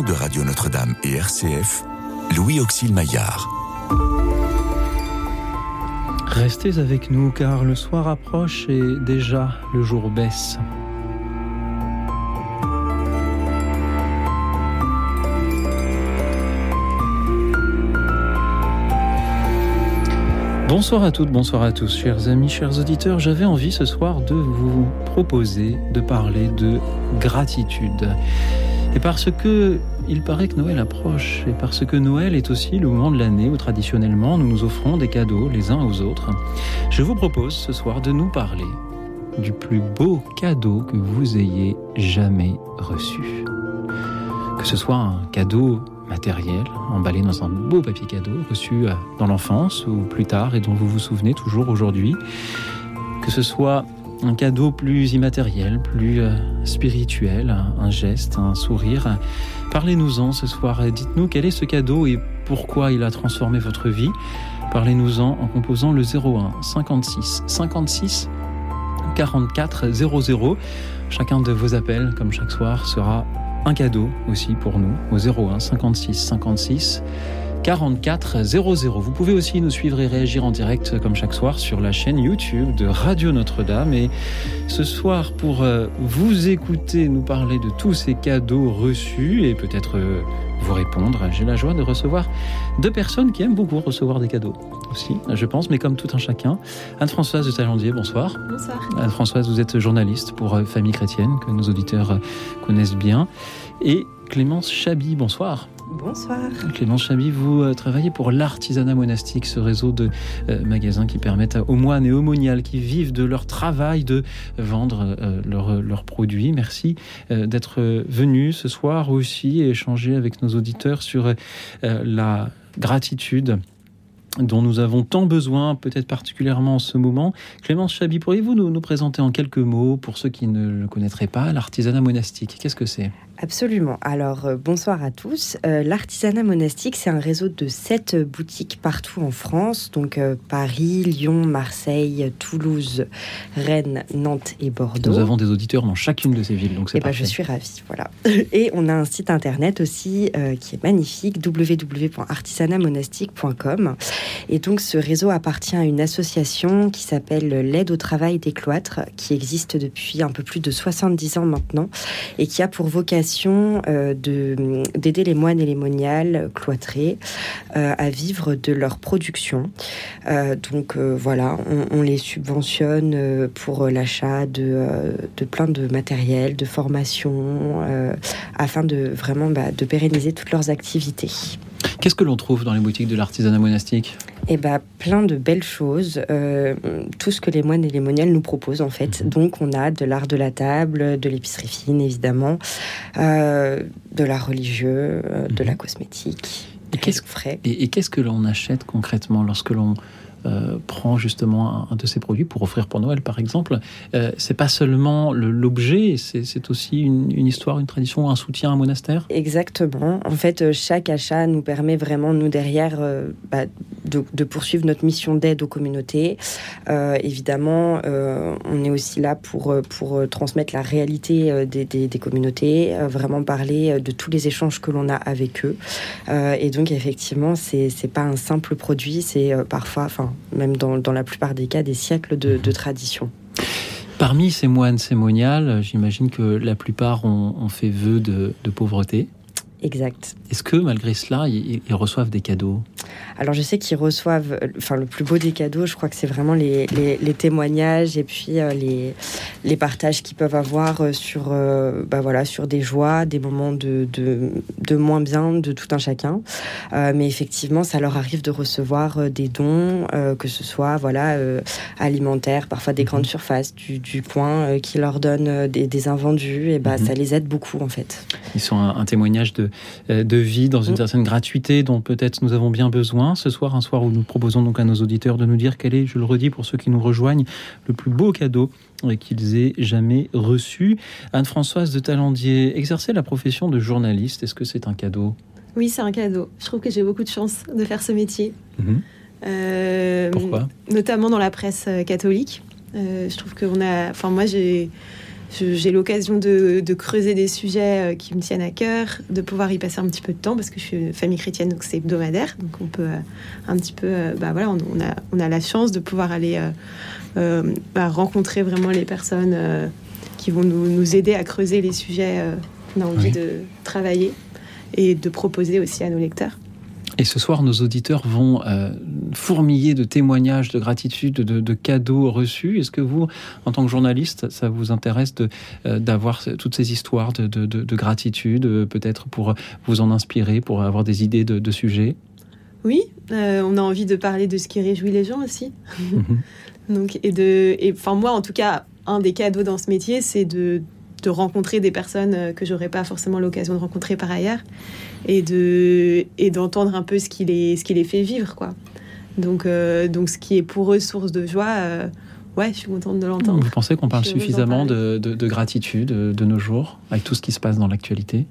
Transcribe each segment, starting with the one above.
de Radio Notre-Dame et RCF, Louis Auxil Maillard. Restez avec nous car le soir approche et déjà le jour baisse. Bonsoir à toutes, bonsoir à tous, chers amis, chers auditeurs. J'avais envie ce soir de vous proposer de parler de gratitude. Et parce que il paraît que Noël approche, et parce que Noël est aussi le moment de l'année où traditionnellement nous nous offrons des cadeaux les uns aux autres, je vous propose ce soir de nous parler du plus beau cadeau que vous ayez jamais reçu. Que ce soit un cadeau matériel, emballé dans un beau papier cadeau, reçu euh, dans l'enfance ou plus tard et dont vous vous souvenez toujours aujourd'hui. Que ce soit un cadeau plus immatériel, plus euh, spirituel, un geste, un sourire. Parlez-nous-en ce soir. Dites-nous quel est ce cadeau et pourquoi il a transformé votre vie. Parlez-nous-en en composant le 01 56 56 44 00. Chacun de vos appels, comme chaque soir, sera un cadeau aussi pour nous au 01 56 56 44 00. Vous pouvez aussi nous suivre et réagir en direct comme chaque soir sur la chaîne YouTube de Radio Notre-Dame. Et ce soir, pour euh, vous écouter nous parler de tous ces cadeaux reçus et peut-être euh, vous répondre, j'ai la joie de recevoir deux personnes qui aiment beaucoup recevoir des cadeaux aussi, je pense, mais comme tout un chacun. Anne-Françoise de Talandier, bonsoir. Bonsoir. Anne-Françoise, vous êtes journaliste pour euh, Famille Chrétienne, que nos auditeurs connaissent bien. Et Clémence Chabi, bonsoir. Bonsoir. Clémence Chabi, vous euh, travaillez pour l'artisanat monastique, ce réseau de euh, magasins qui permettent aux moines et aux moniales qui vivent de leur travail de vendre euh, leurs produits. Merci d'être venu ce soir aussi et échanger avec nos auditeurs sur la gratitude dont nous avons tant besoin, peut-être particulièrement en ce moment. Clémence Chabi, pourriez-vous nous, nous, présenter en quelques mots, pour ceux qui ne le connaîtraient pas, l'artisanat monastique? Qu'est-ce que c'est? Absolument. Alors, euh, bonsoir à tous. Euh, l'artisanat monastique, c'est un réseau de sept boutiques partout en France, donc euh, Paris, Lyon, Marseille, Toulouse, Rennes, Nantes et Bordeaux. Nous avons des auditeurs dans chacune de ces villes, donc c'est eh ben, Je suis ravie, voilà. Et on a un site internet aussi qui est magnifique, www.artisanatmonastique.com. Et donc, ce réseau appartient à une association qui s'appelle l'aide au travail des cloîtres, qui existe depuis un peu plus de 70 ans maintenant, et qui a pour vocation euh, d'aider les moines et les moniales cloîtrés euh, à vivre de leur production. Euh, donc voilà, on, les subventionne pour l'achat de, de, plein de matériel, de formation, afin de vraiment bah, de pérenniser toutes leurs activités. Qu'est-ce que l'on trouve dans les boutiques de l'artisanat monastique eh ben, plein de belles choses, euh, tout ce que les moines et les moniales nous proposent en fait. Donc on a de l'art de la table, de l'épicerie fine évidemment, euh, de l'art religieux, euh, de la mhm. cosmétique. Et qu'est-ce, frais. et qu'est-ce que l'on achète concrètement lorsque l'on euh, prend justement un, de ces produits pour offrir pour Noël, par exemple, euh, c'est pas seulement l'objet, c'est aussi une, histoire, une tradition, un soutien à un monastère? Exactement. En fait, euh, chaque achat nous permet vraiment, nous derrière, bah, de, poursuivre notre mission d'aide aux communautés. évidemment, on est aussi là pour, pour transmettre la réalité des, des, communautés, vraiment parler de tous les échanges que l'on a avec eux. et donc, effectivement, c'est pas un simple produit, c'est parfois, enfin, même dans, la plupart des cas, des siècles de, tradition. Parmi ces moines cémoniales, j'imagine que la plupart ont, fait vœu de pauvreté. Exact. Est-ce que malgré cela, ils, reçoivent des cadeaux? Alors je sais qu'ils reçoivent, euh, enfin le plus beau des cadeaux, je crois que c'est vraiment les, témoignages et puis euh, les, les partages qu'ils peuvent avoir euh, sur, bah voilà, sur des joies, des moments de, de, moins bien de tout un chacun. mais effectivement, ça leur arrive de recevoir des dons, que ce soit voilà alimentaires, parfois des grandes mhm. surfaces, du, coin qui leur donnent des, invendus. Et bah, mhm. ça les aide beaucoup en fait. Ils sont un témoignage de euh, de vie dans une mm. certaine gratuité dont peut-être nous avons bien besoin. Ce soir, un soir où nous proposons donc à nos auditeurs de nous dire quel est, je le redis pour ceux qui nous rejoignent, le plus beau cadeau qu'ils aient jamais reçu. Anne-Françoise de Talandier, exercer la profession de journaliste, est-ce que c'est un cadeau? Oui, c'est un cadeau. Je trouve que j'ai beaucoup de chance de faire ce métier. Mhm. Euh, Pourquoi? Notamment dans la presse euh, catholique. je trouve qu'on a. Enfin, moi, j'ai j'ai l'occasion de, creuser des sujets qui me tiennent à cœur, de pouvoir y passer un petit peu de temps parce que je suis une famille chrétienne, donc c'est hebdomadaire. Donc on peut un petit peu, bah voilà, on, a, on a la chance de pouvoir aller bah, rencontrer vraiment les personnes qui vont nous, nous, aider à creuser les sujets qu'on a envie de travailler et de proposer aussi à nos lecteurs. Et ce soir, nos auditeurs vont euh, fourmiller de témoignages, de gratitude, de, cadeaux reçus. Est-ce que vous, en tant que journaliste, ça vous intéresse euh, d'avoir toutes ces histoires de, gratitude, euh, peut-être pour vous en inspirer, pour avoir des idées de, sujets? Oui, on a envie de parler de ce qui réjouit les gens aussi. Mhm. Donc, et de, et, enfin moi, en tout cas, un des cadeaux dans ce métier, c'est de de rencontrer des personnes euh, que j'aurais pas forcément l'occasion de rencontrer par ailleurs et de et d'entendre un peu ce qui les ce qui les fait vivre quoi. Donc euh, donc ce qui est pour eux source de joie. Euh, ouais, je suis contente de l'entendre. Vous pensez qu'on parle suffisamment de, de, gratitude de nos jours, avec tout ce qui se passe dans l'actualité?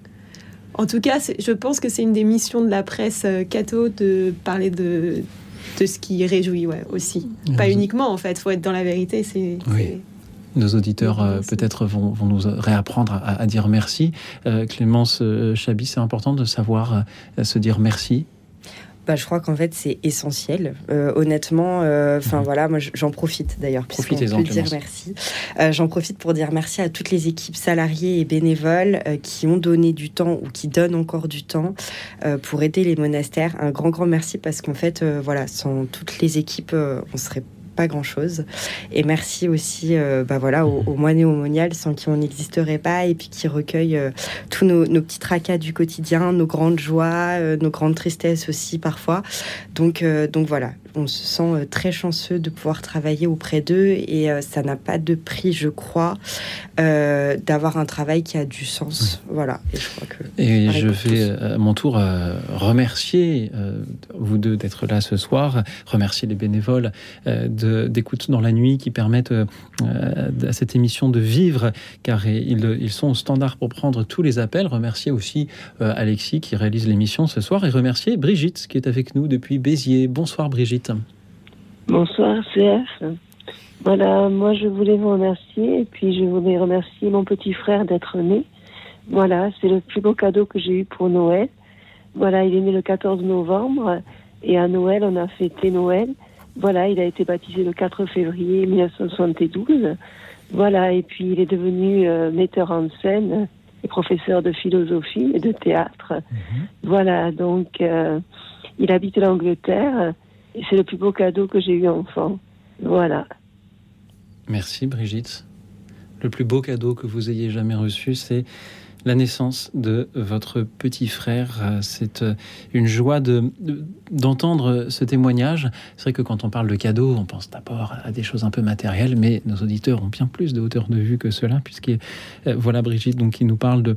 En tout cas, je pense que c'est une des missions de la presse catho de parler de, de ce qui réjouit ouais, aussi. Pas uniquement, en fait, il faut être dans la vérité. C'est nos auditeurs euh, peut-être vont, vont, nous réapprendre à, dire merci. Euh, Clémence euh, Chabi, c'est important de savoir se dire merci. Bah, je crois qu'en fait c'est essentiel. honnêtement, enfin mhm. voilà, moi j'en profite d'ailleurs puisqu'on peut dire merci. j'en profite pour dire merci à toutes les équipes salariées et bénévoles qui ont donné du temps ou qui donnent encore du temps pour aider les monastères. Un grand grand merci parce qu'en fait voilà, sans toutes les équipes, on serait pas grand-chose. Et merci aussi euh, bah voilà, aux, aux, moines et aux moniales sans qui on n'existerait pas et puis qui recueillent euh, tous nos, petits tracas du quotidien, nos grandes joies, euh, nos grandes tristesses aussi parfois. Donc, donc voilà, on se sent très chanceux de pouvoir travailler auprès d'eux et ça n'a pas de prix, je crois, d'avoir un travail qui a du sens. Voilà. Et je crois que. Et je vais à mon tour remercier vous deux d'être là ce soir, remercier les bénévoles d'écoute dans la nuit qui permettent euh, à cette émission de vivre, car ils, ils, sont au standard pour prendre tous les appels. Remercier aussi euh, Alexis qui réalise l'émission ce soir et remercier Brigitte qui est avec nous depuis Béziers. Bonsoir Brigitte. Bonsoir CF. Voilà, moi je voulais vous remercier et puis je voulais remercier mon petit frère d'être né. Voilà, c'est le plus beau cadeau que j'ai eu pour Noël. Voilà, il est né le 14 novembre et à Noël, on a fêté Noël. Voilà, il a été baptisé le 4 février 1972. Voilà, et puis il est devenu euh, metteur en scène et professeur de philosophie et de théâtre. Mhm. Voilà, donc euh, il habite l'Angleterre et c'est le plus beau cadeau que j'ai eu enfant. Voilà. Merci Brigitte. Le plus beau cadeau que vous ayez jamais reçu, c'est la naissance de votre petit frère. Euh, c'est euh, une joie d'entendre ce témoignage. C'est vrai que quand on parle de cadeaux, on pense d'abord à des choses un peu matérielles, mais nos auditeurs ont bien plus de hauteur de vue que cela, puisque euh, voilà Brigitte donc qui nous parle de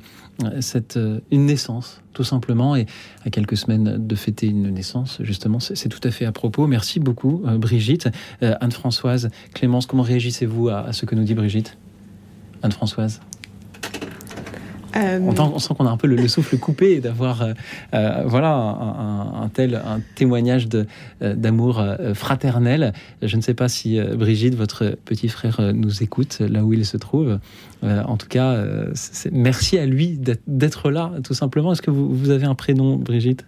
cette une naissance tout simplement. Et à quelques semaines de fêter une naissance justement c'est tout à fait à propos. Merci beaucoup Brigitte. Anne-Françoise Clémence comment réagissez-vous à ce que nous dit Brigitte? Anne-Françoise? Euh, on, sent qu'on a un peu le, souffle coupé d'avoir euh, euh, voilà un, tel un témoignage d'amour fraternel. Je ne sais pas si Brigitte, votre petit frère, nous écoute là où il se trouve. en tout cas, merci à lui d'être là, tout simplement. Est-ce que vous, avez un prénom, Brigitte?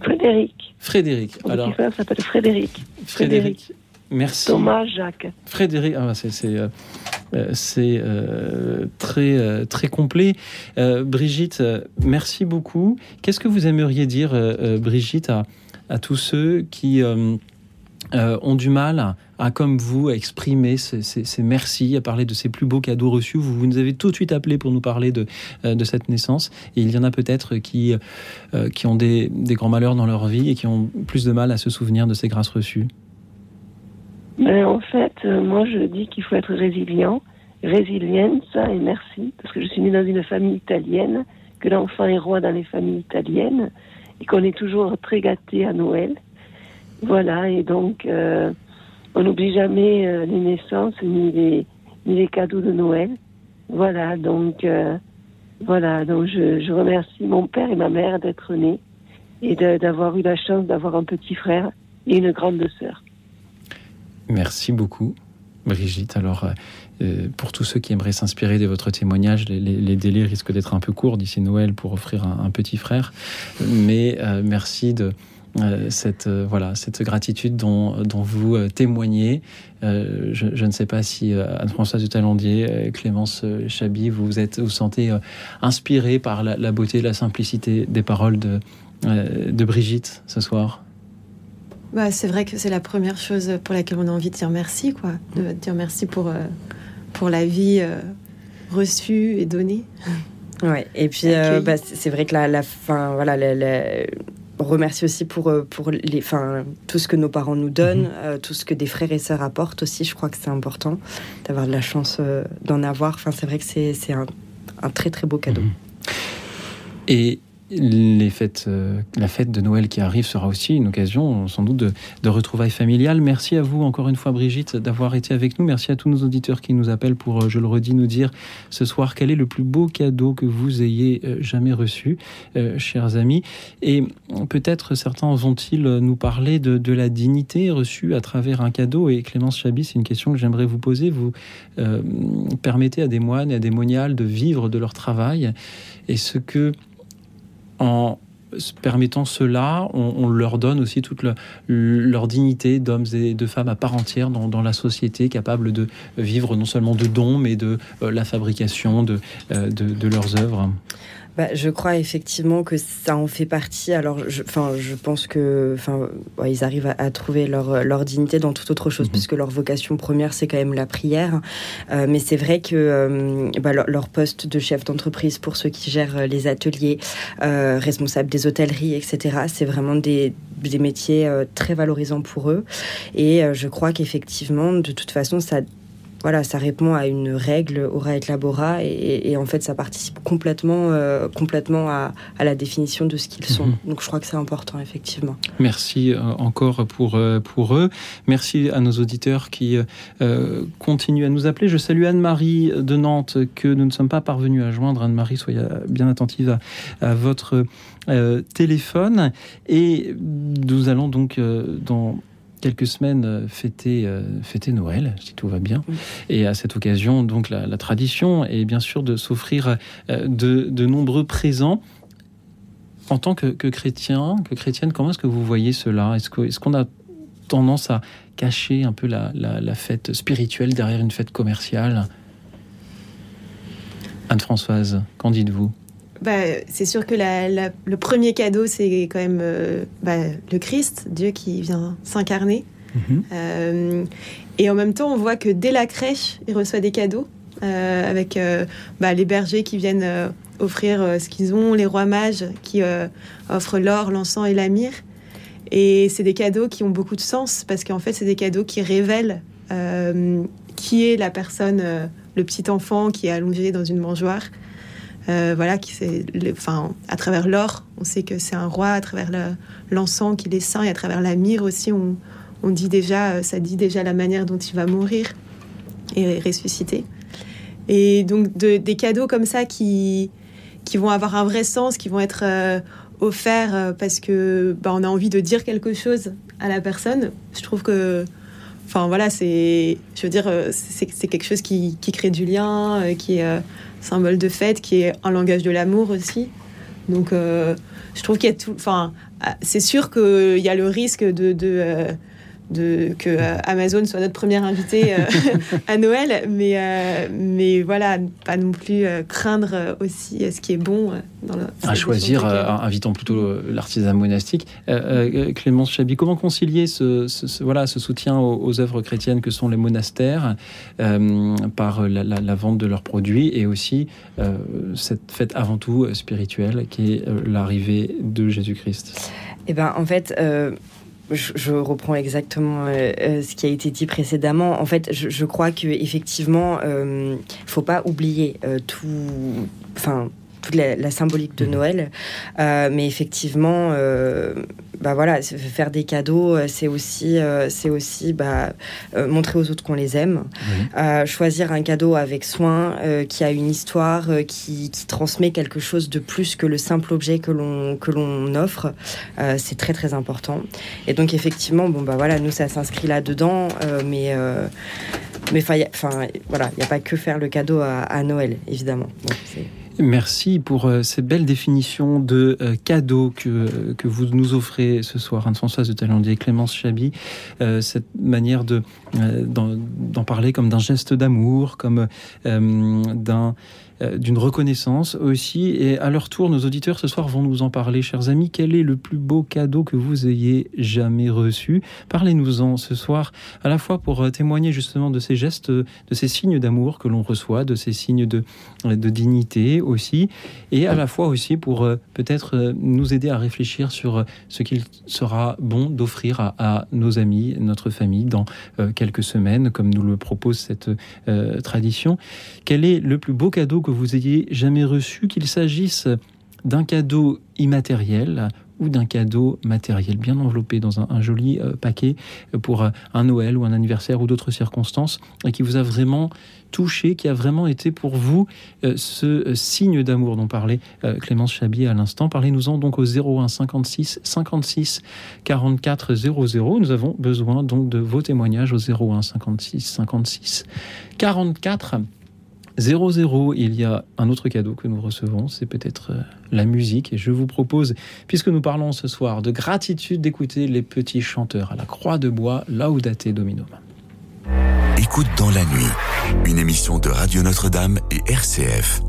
Frédéric. Frédéric. Mon petit frère s'appelle Frédéric. Frédéric. Merci. Thomas Jacques. Frédéric, ah, c'est euh, euh, euh, très, très complet. Brigitte, merci beaucoup. Qu'est-ce que vous aimeriez dire, Brigitte, à, à, tous ceux qui ont du mal à, comme vous, à exprimer ces, ces, merci, à parler de ces plus beaux cadeaux reçus? Vous, vous nous avez tout de suite appelé pour nous parler de, de cette naissance. Et il y en a peut-être qui, qui ont des, des grands malheurs dans leur vie et qui ont plus de mal à se souvenir de ces grâces reçues. Ben, en fait, euh, moi, je dis qu'il faut être résilient, résilienne, ça, et merci, parce que je suis née dans une famille italienne, que l'enfant est roi dans les familles italiennes, et qu'on est toujours très gâté à Noël. Voilà, et donc, euh, on n'oublie jamais euh, les naissances ni les, ni les cadeaux de Noël. Voilà, donc, voilà, donc je, je, remercie mon père et ma mère d'être nés et d'avoir eu la chance d'avoir un petit frère et une grande sœur. Merci beaucoup. Brigitte. Alors, pour tous ceux qui aimeraient s'inspirer de votre témoignage, les, délais risquent d'être un peu courts d'ici Noël pour offrir un petit frère. Mais merci de euh, cette, euh, voilà, cette gratitude dont, vous euh, témoignez. Je, ne sais pas si Anne-Françoise de Talandier, Clémence Chabi, vous êtes vous sentez inspiré par la, beauté, la simplicité des paroles de Brigitte ce soir? Bah, c'est vrai que c'est la première chose pour laquelle on a envie de dire merci, quoi. De dire merci pour, pour la vie reçue et donnée. Ouais, et puis bah, c'est vrai que la, la fin, voilà, la, remercie aussi pour, euh, pour les, fin, tout ce que nos parents nous donnent, mhm. euh, tout ce que des frères et sœurs apportent aussi. Je crois que c'est important d'avoir de la chance euh, d'en avoir. Enfin, c'est vrai que c'est un, un, très très beau cadeau. Mhm. Et euh, la fête de Noël qui arrive sera aussi une occasion sans doute de, retrouvailles familiales. Merci à vous encore une fois Brigitte d'avoir été avec nous. Merci à tous nos auditeurs qui nous appellent pour, euh, je le redis, nous dire ce soir quel est le plus beau cadeau que vous ayez euh, jamais reçu, chers amis. Et peut-être certains vont-ils nous parler de, la dignité reçue à travers un cadeau. Et Clémence Chabi, c'est une question que j'aimerais vous poser. Vous permettez à des moines et à des moniales de vivre de leur travail. Et ce que en permettant cela, on, leur donne aussi toute leur dignité d'hommes et de femmes à part entière dans, la société, capables de vivre non seulement de dons, mais de euh, la fabrication de, euh, de leurs œuvres. Bah, je crois effectivement que ça en fait partie. Alors, je, je pense que, enfin, ils arrivent à, trouver leur, leur, dignité dans toute autre chose, mhm. puisque leur vocation première, c'est quand même la prière. Euh, mais c'est vrai que euh, bah, leur, poste de chef d'entreprise, pour ceux qui gèrent les ateliers, euh, responsables des hôtelleries, etc., c'est vraiment des, des métiers très valorisants pour eux. Et je crois qu'effectivement, de toute façon, ça voilà, ça répond à une règle aura et labora et, en fait ça participe complètement, euh, complètement à, la définition de ce qu'ils sont. Mhm. Donc je crois que c'est important effectivement. Merci euh, encore pour, euh, pour eux. Merci à nos auditeurs qui continuent à nous appeler. Je salue Anne-Marie de Nantes que nous ne sommes pas parvenus à joindre. Anne-Marie, soyez bien attentive à, votre téléphone. Et nous allons donc dans quelques semaines euh, fêter, euh, fêter Noël, si tout va bien. Et à cette occasion, donc la, tradition est bien sûr de s'offrir euh, de, de, nombreux présents. En tant que, que, chrétien, que chrétienne, comment est-ce que vous voyez cela? Est-ce qu'on est qu'on a tendance à cacher un peu la, la, fête spirituelle derrière une fête commerciale? Anne-Françoise, qu'en dites-vous? Bah, c'est sûr que le premier cadeau, c'est quand même euh, bah, le Christ, Dieu qui vient s'incarner. Mhm. Euh, et en même temps, on voit que dès la crèche, il reçoit des cadeaux euh, avec bah, les bergers qui viennent offrir ce qu'ils ont, les rois mages qui offrent l'or, l'encens et la myrrhe. Et c'est des cadeaux qui ont beaucoup de sens parce qu'en fait, c'est des cadeaux qui révèlent qui est la personne, le petit enfant qui est allongé dans une mangeoire. Euh, voilà, qui c'est, enfin, à travers l'or, on sait que c'est un roi, à travers l'encens qu'il est saint, et à travers la myrrhe aussi, on, on, dit déjà, euh, ça dit déjà la manière dont il va mourir et ressusciter. Et donc de, des cadeaux comme ça qui, qui vont avoir un vrai sens, qui vont être euh, offerts parce que bah, on a envie de dire quelque chose à la personne. Je trouve que Enfin voilà, c'est, je veux dire, c'est quelque chose qui, qui, crée du lien, qui est symbole de fête, qui est un langage de l'amour aussi. Donc, euh, je trouve qu'il y a tout. Enfin, c'est sûr qu'il y a le risque de, de, euh, de que euh, Amazon soit notre première invité euh, à Noël, mais, euh, mais voilà, pas non plus craindre aussi ce qui est bon dans le. À choisir, invitant plutôt l'artisan monastique. Clémence Chabi, comment concilier ce, voilà, ce soutien aux, œuvres chrétiennes que sont les monastères par la, vente de leurs produits et aussi cette fête avant tout spirituelle qui est l'arrivée de Jésus-Christ? Eh ben, en fait, je, reprends exactement euh, euh, ce qui a été dit précédemment. En fait, je, crois que effectivement, euh, faut pas oublier euh, tout, enfin toute la, symbolique de mmh. Noël, mais effectivement, bah voilà, faire des cadeaux, euh, c'est aussi, euh, c'est aussi bah, euh, montrer aux autres qu'on les aime. choisir un cadeau avec soin, qui a une histoire, qui, qui, transmet quelque chose de plus que le simple objet que l'on que l'on offre, c'est très très important. Et donc effectivement, bon bah voilà, nous ça s'inscrit là dedans, mais mais enfin, voilà, il n'y a pas que faire le cadeau à, Noël, évidemment. Merci pour euh, ces belles définitions de euh, cadeaux que, que vous nous offrez ce soir, Anne-Françoise de Talandier et Clémence Chabi. Euh, cette manière de d'en parler comme d'un geste d'amour, comme d'un d'une reconnaissance aussi. Et à leur tour, nos auditeurs ce soir vont nous en parler, chers amis. Quel est le plus beau cadeau que vous ayez jamais reçu? Parlez-nous-en ce soir, à la fois pour témoigner justement de ces gestes, de ces signes d'amour que l'on reçoit, de ces signes de, de dignité aussi, et à la fois aussi pour euh, peut-être nous aider à réfléchir sur ce qu'il sera bon d'offrir à, nos amis, notre famille, dans quelques semaines, comme nous le propose cette tradition. Quel est le plus beau cadeau que vous ayez jamais reçu, qu'il s'agisse d'un cadeau immatériel ou d'un cadeau matériel bien enveloppé dans un, joli euh, paquet pour euh, un Noël ou un anniversaire ou d'autres circonstances et qui vous a vraiment touché, qui a vraiment été pour vous euh, ce signe d'amour dont parlait Clémence Chabier à l'instant. Parlez-nous-en donc au 01 56 56 44 00. Nous avons besoin donc de vos témoignages au 01 56 56 44 0-0, il y a un autre cadeau que nous recevons, c'est peut-être euh, la musique. Et je vous propose, puisque nous parlons ce soir de gratitude, d'écouter les petits chanteurs à la croix de bois, Laudate Dominum. Écoute dans la nuit, une émission de Radio Notre-Dame et RCF.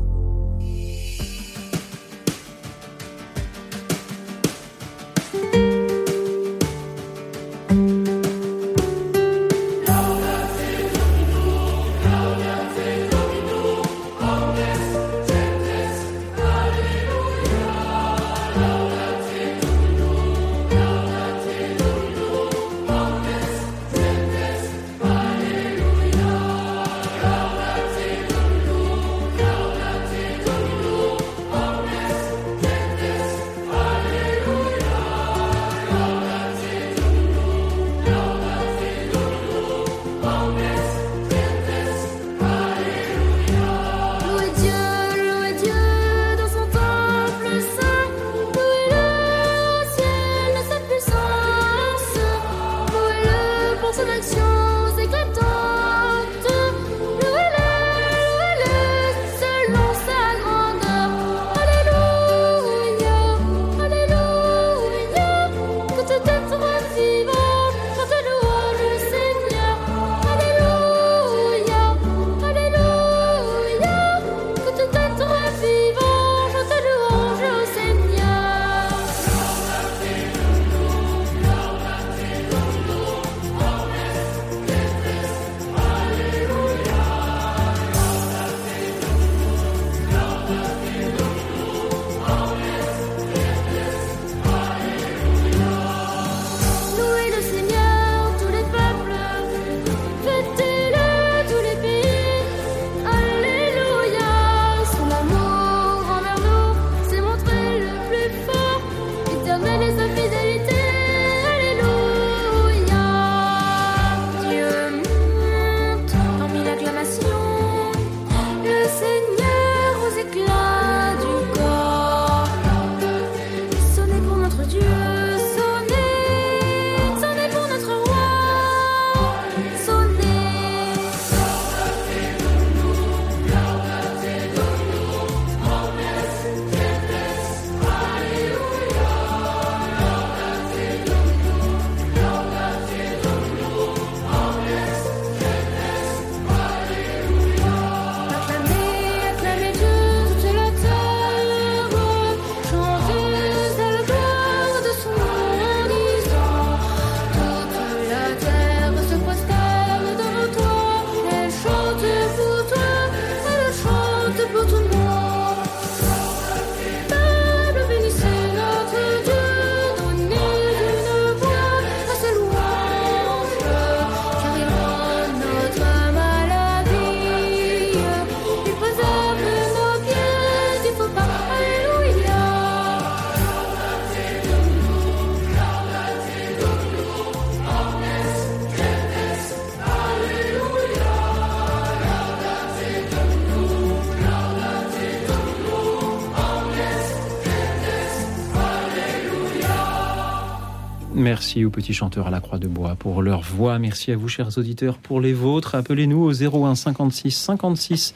Merci aux petits chanteurs à la Croix de Bois pour leur voix. Merci à vous, chers auditeurs, pour les vôtres. Appelez-nous au 01 56 56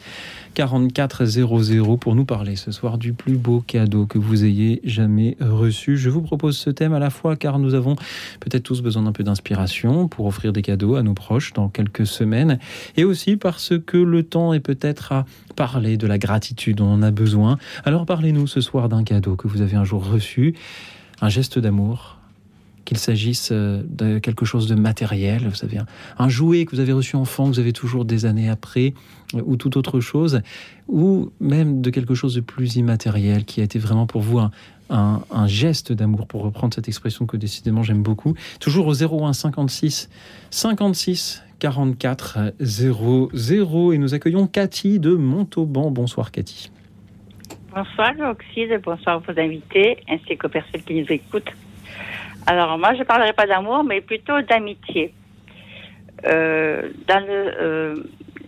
44 00 pour nous parler ce soir du plus beau cadeau que vous ayez jamais reçu. Je vous propose ce thème à la fois car nous avons peut-être tous besoin d'un peu d'inspiration pour offrir des cadeaux à nos proches dans quelques semaines et aussi parce que le temps est peut-être à parler de la gratitude dont on a besoin. Alors parlez-nous ce soir d'un cadeau que vous avez un jour reçu, un geste d'amour qu'il s'agisse euh, de quelque chose de matériel, vous savez, un, jouet que vous avez reçu enfant, que vous avez toujours des années après, euh, ou toute autre chose, ou même de quelque chose de plus immatériel qui a été vraiment pour vous un, geste d'amour, pour reprendre cette expression que décidément j'aime beaucoup. Toujours au 01 56 56 44 00 et nous accueillons Cathy de Montauban. Bonsoir Cathy. Bonsoir Oxyde, bonsoir vos invités ainsi qu'aux personnes qui nous écoutent. Alors, moi, je ne parlerai pas d'amour, mais plutôt d'amitié. Euh, dans euh,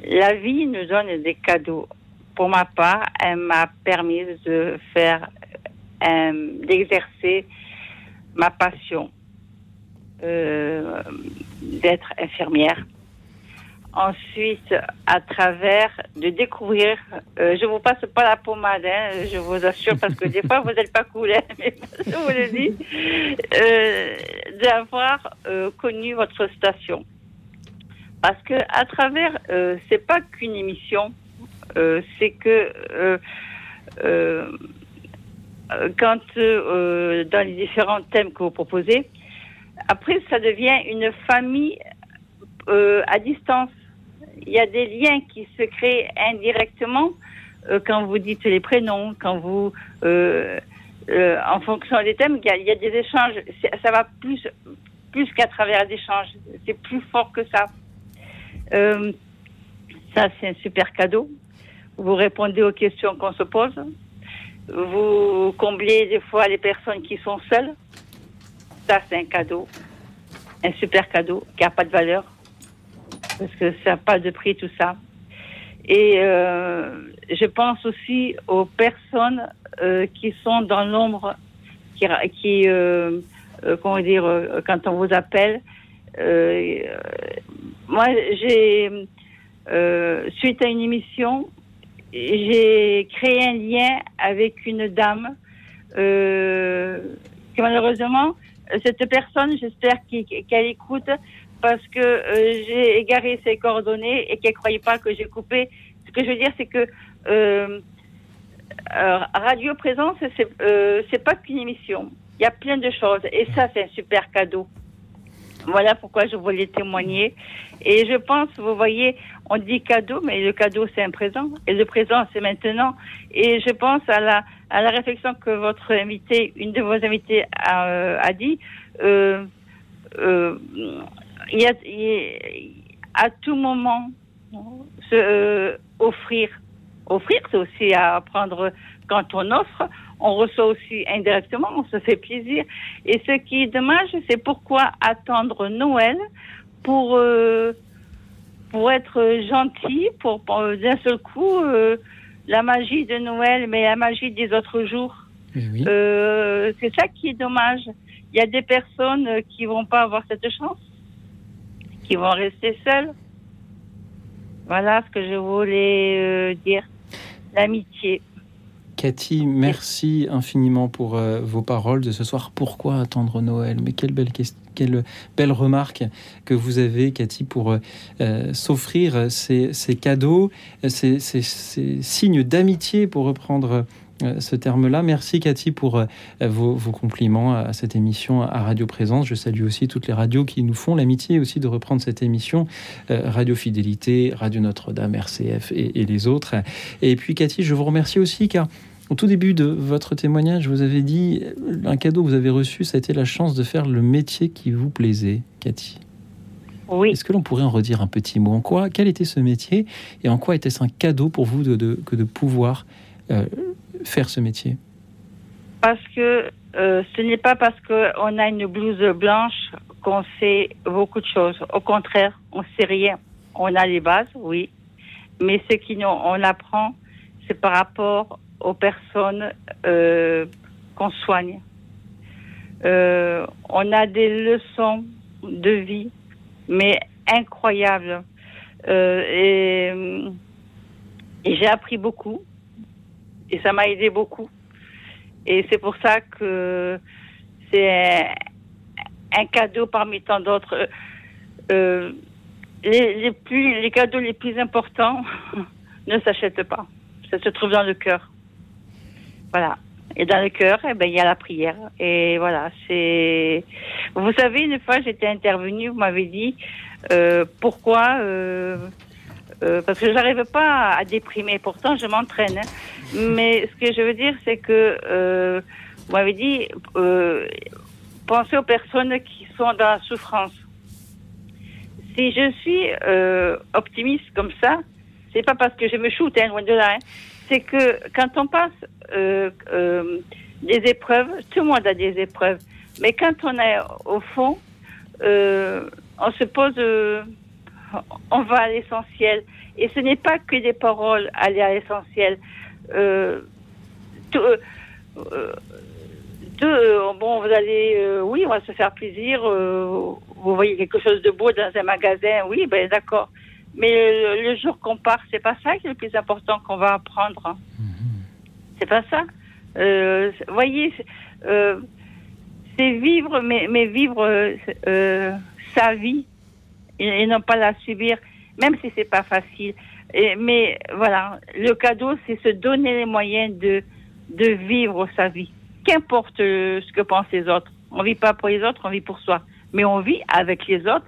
la vie nous donne des cadeaux. Pour ma part, elle m'a permis de faire, euh, d'exercer ma passion, d'être infirmière ensuite à travers de découvrir. Euh, je vous passe pas la pommade, hein, je vous assure, parce que des fois vous n'êtes pas cool, hein, mais je vous le dis, euh, d'avoir euh, connu votre station. Parce que à travers, euh, c'est pas qu'une émission, c'est que quand dans les différents thèmes que vous proposez, après ça devient une famille à distance il y a des liens qui se créent indirectement euh, quand vous dites les prénoms, quand vous, euh, euh, en fonction des thèmes, il y, a, des échanges. Ça va plus, plus qu'à travers des échanges. C'est plus fort que ça. ça, c'est un super cadeau. Vous répondez aux questions qu'on se pose. Vous comblez des fois les personnes qui sont seules. Ça, c'est un cadeau. Un super cadeau qui n'a pas de valeur parce que ça n'a pas de prix tout ça. Et euh, je pense aussi aux personnes euh, qui sont dans l'ombre, qui, euh, euh comment dire, euh, quand on vous appelle. Euh, moi, j'ai suite à une émission, j'ai créé un lien avec une dame malheureusement cette personne, j'espère qu'elle écoute, parce que euh, j'ai égaré ses coordonnées et qu'elle croyait pas que j'ai coupé. Ce que je veux dire, c'est que euh, euh Radio Présence, c'est euh, pas qu'une émission. Il y a plein de choses et ça, c'est un super cadeau. Voilà pourquoi je voulais témoigner. Et je pense, vous voyez, on dit cadeau, mais le cadeau, c'est un présent. Et le présent, c'est maintenant. Et je pense à la, à la réflexion que votre invité, une de vos invités a, a dit. Euh, euh, il y a, à tout moment se euh, offrir. Offrir, c'est aussi à prendre quand on offre, on reçoit aussi indirectement, on se fait plaisir. Et ce qui est dommage, c'est pourquoi attendre Noël pour euh, pour être gentil, pour, d'un seul coup euh, la magie de Noël, mais la magie des autres jours. c'est ça qui est dommage. Il y a des personnes qui vont pas avoir cette chance qui vont rester seuls. Voilà ce que je voulais euh, dire. L'amitié. Cathy, merci infiniment pour euh, vos paroles de ce soir. Pourquoi attendre Noël? Mais quelle belle quelle belle remarque que vous avez, Cathy, pour euh, s'offrir ces, cadeaux, ces, ces signes d'amitié, pour reprendre ce terme-là. Merci Cathy pour euh, vos, compliments à cette émission à Radio Présence. Je salue aussi toutes les radios qui nous font l'amitié aussi de reprendre cette émission, euh, Radio Fidélité, Radio Notre-Dame, RCF et, les autres. Et puis Cathy, je vous remercie aussi car au tout début de votre témoignage, vous avez dit un cadeau que vous avez reçu, ça a été la chance de faire le métier qui vous plaisait, Cathy. Oui. Est-ce que l'on pourrait en redire un petit mot? En quoi Quel était ce métier et en quoi était-ce un cadeau pour vous de, que de pouvoir faire ce métier Parce que euh, ce n'est pas parce qu'on a une blouse blanche qu'on sait beaucoup de choses. Au contraire, on sait rien. On a les bases, oui, mais ce qu'on apprend, c'est par rapport aux personnes euh, qu'on soigne. on a des leçons de vie, mais incroyables. et j'ai appris beaucoup. Et ça m'a aidé beaucoup. Et c'est pour ça que c'est un, cadeau parmi tant d'autres. Euh, les, plus, les cadeaux les plus importants ne s'achètent pas. Ça se trouve dans le cœur. Voilà. Et dans le cœur, eh ben, il y a la prière. Et voilà, c'est. Vous savez, une fois, j'étais intervenue, vous m'avez dit euh, pourquoi. Euh, parce que j'arrive pas à déprimer. Pourtant, je m'entraîne. Hein. Mais ce que je veux dire, c'est que euh, vous m'avez dit, euh, pensez aux personnes qui sont dans la souffrance. Si je suis euh, optimiste comme ça, c'est pas parce que je me shoot, hein, loin de là. Hein. c'est que quand on passe euh, euh, des épreuves, tout le monde a des épreuves, mais quand on est au fond, euh, on se pose, on va à l'essentiel. Et ce n'est pas que des paroles, aller à l'essentiel. Euh, euh, euh, bon, vous allez, oui, on va se faire plaisir. vous voyez quelque chose de beau dans un magasin, oui, ben d'accord. Mais le, jour qu'on part, c'est pas ça qui est le plus important qu'on va apprendre. Hein. Mm-hmm. C'est pas ça. Vous voyez, c'est vivre, mais, mais vivre sa vie et, et, non pas la subir, même si c'est pas facile mais voilà, le cadeau, c'est se donner les moyens de, de vivre sa vie. Qu'importe euh, ce que pensent les autres. On vit pas pour les autres, on vit pour soi. Mais on vit avec les autres.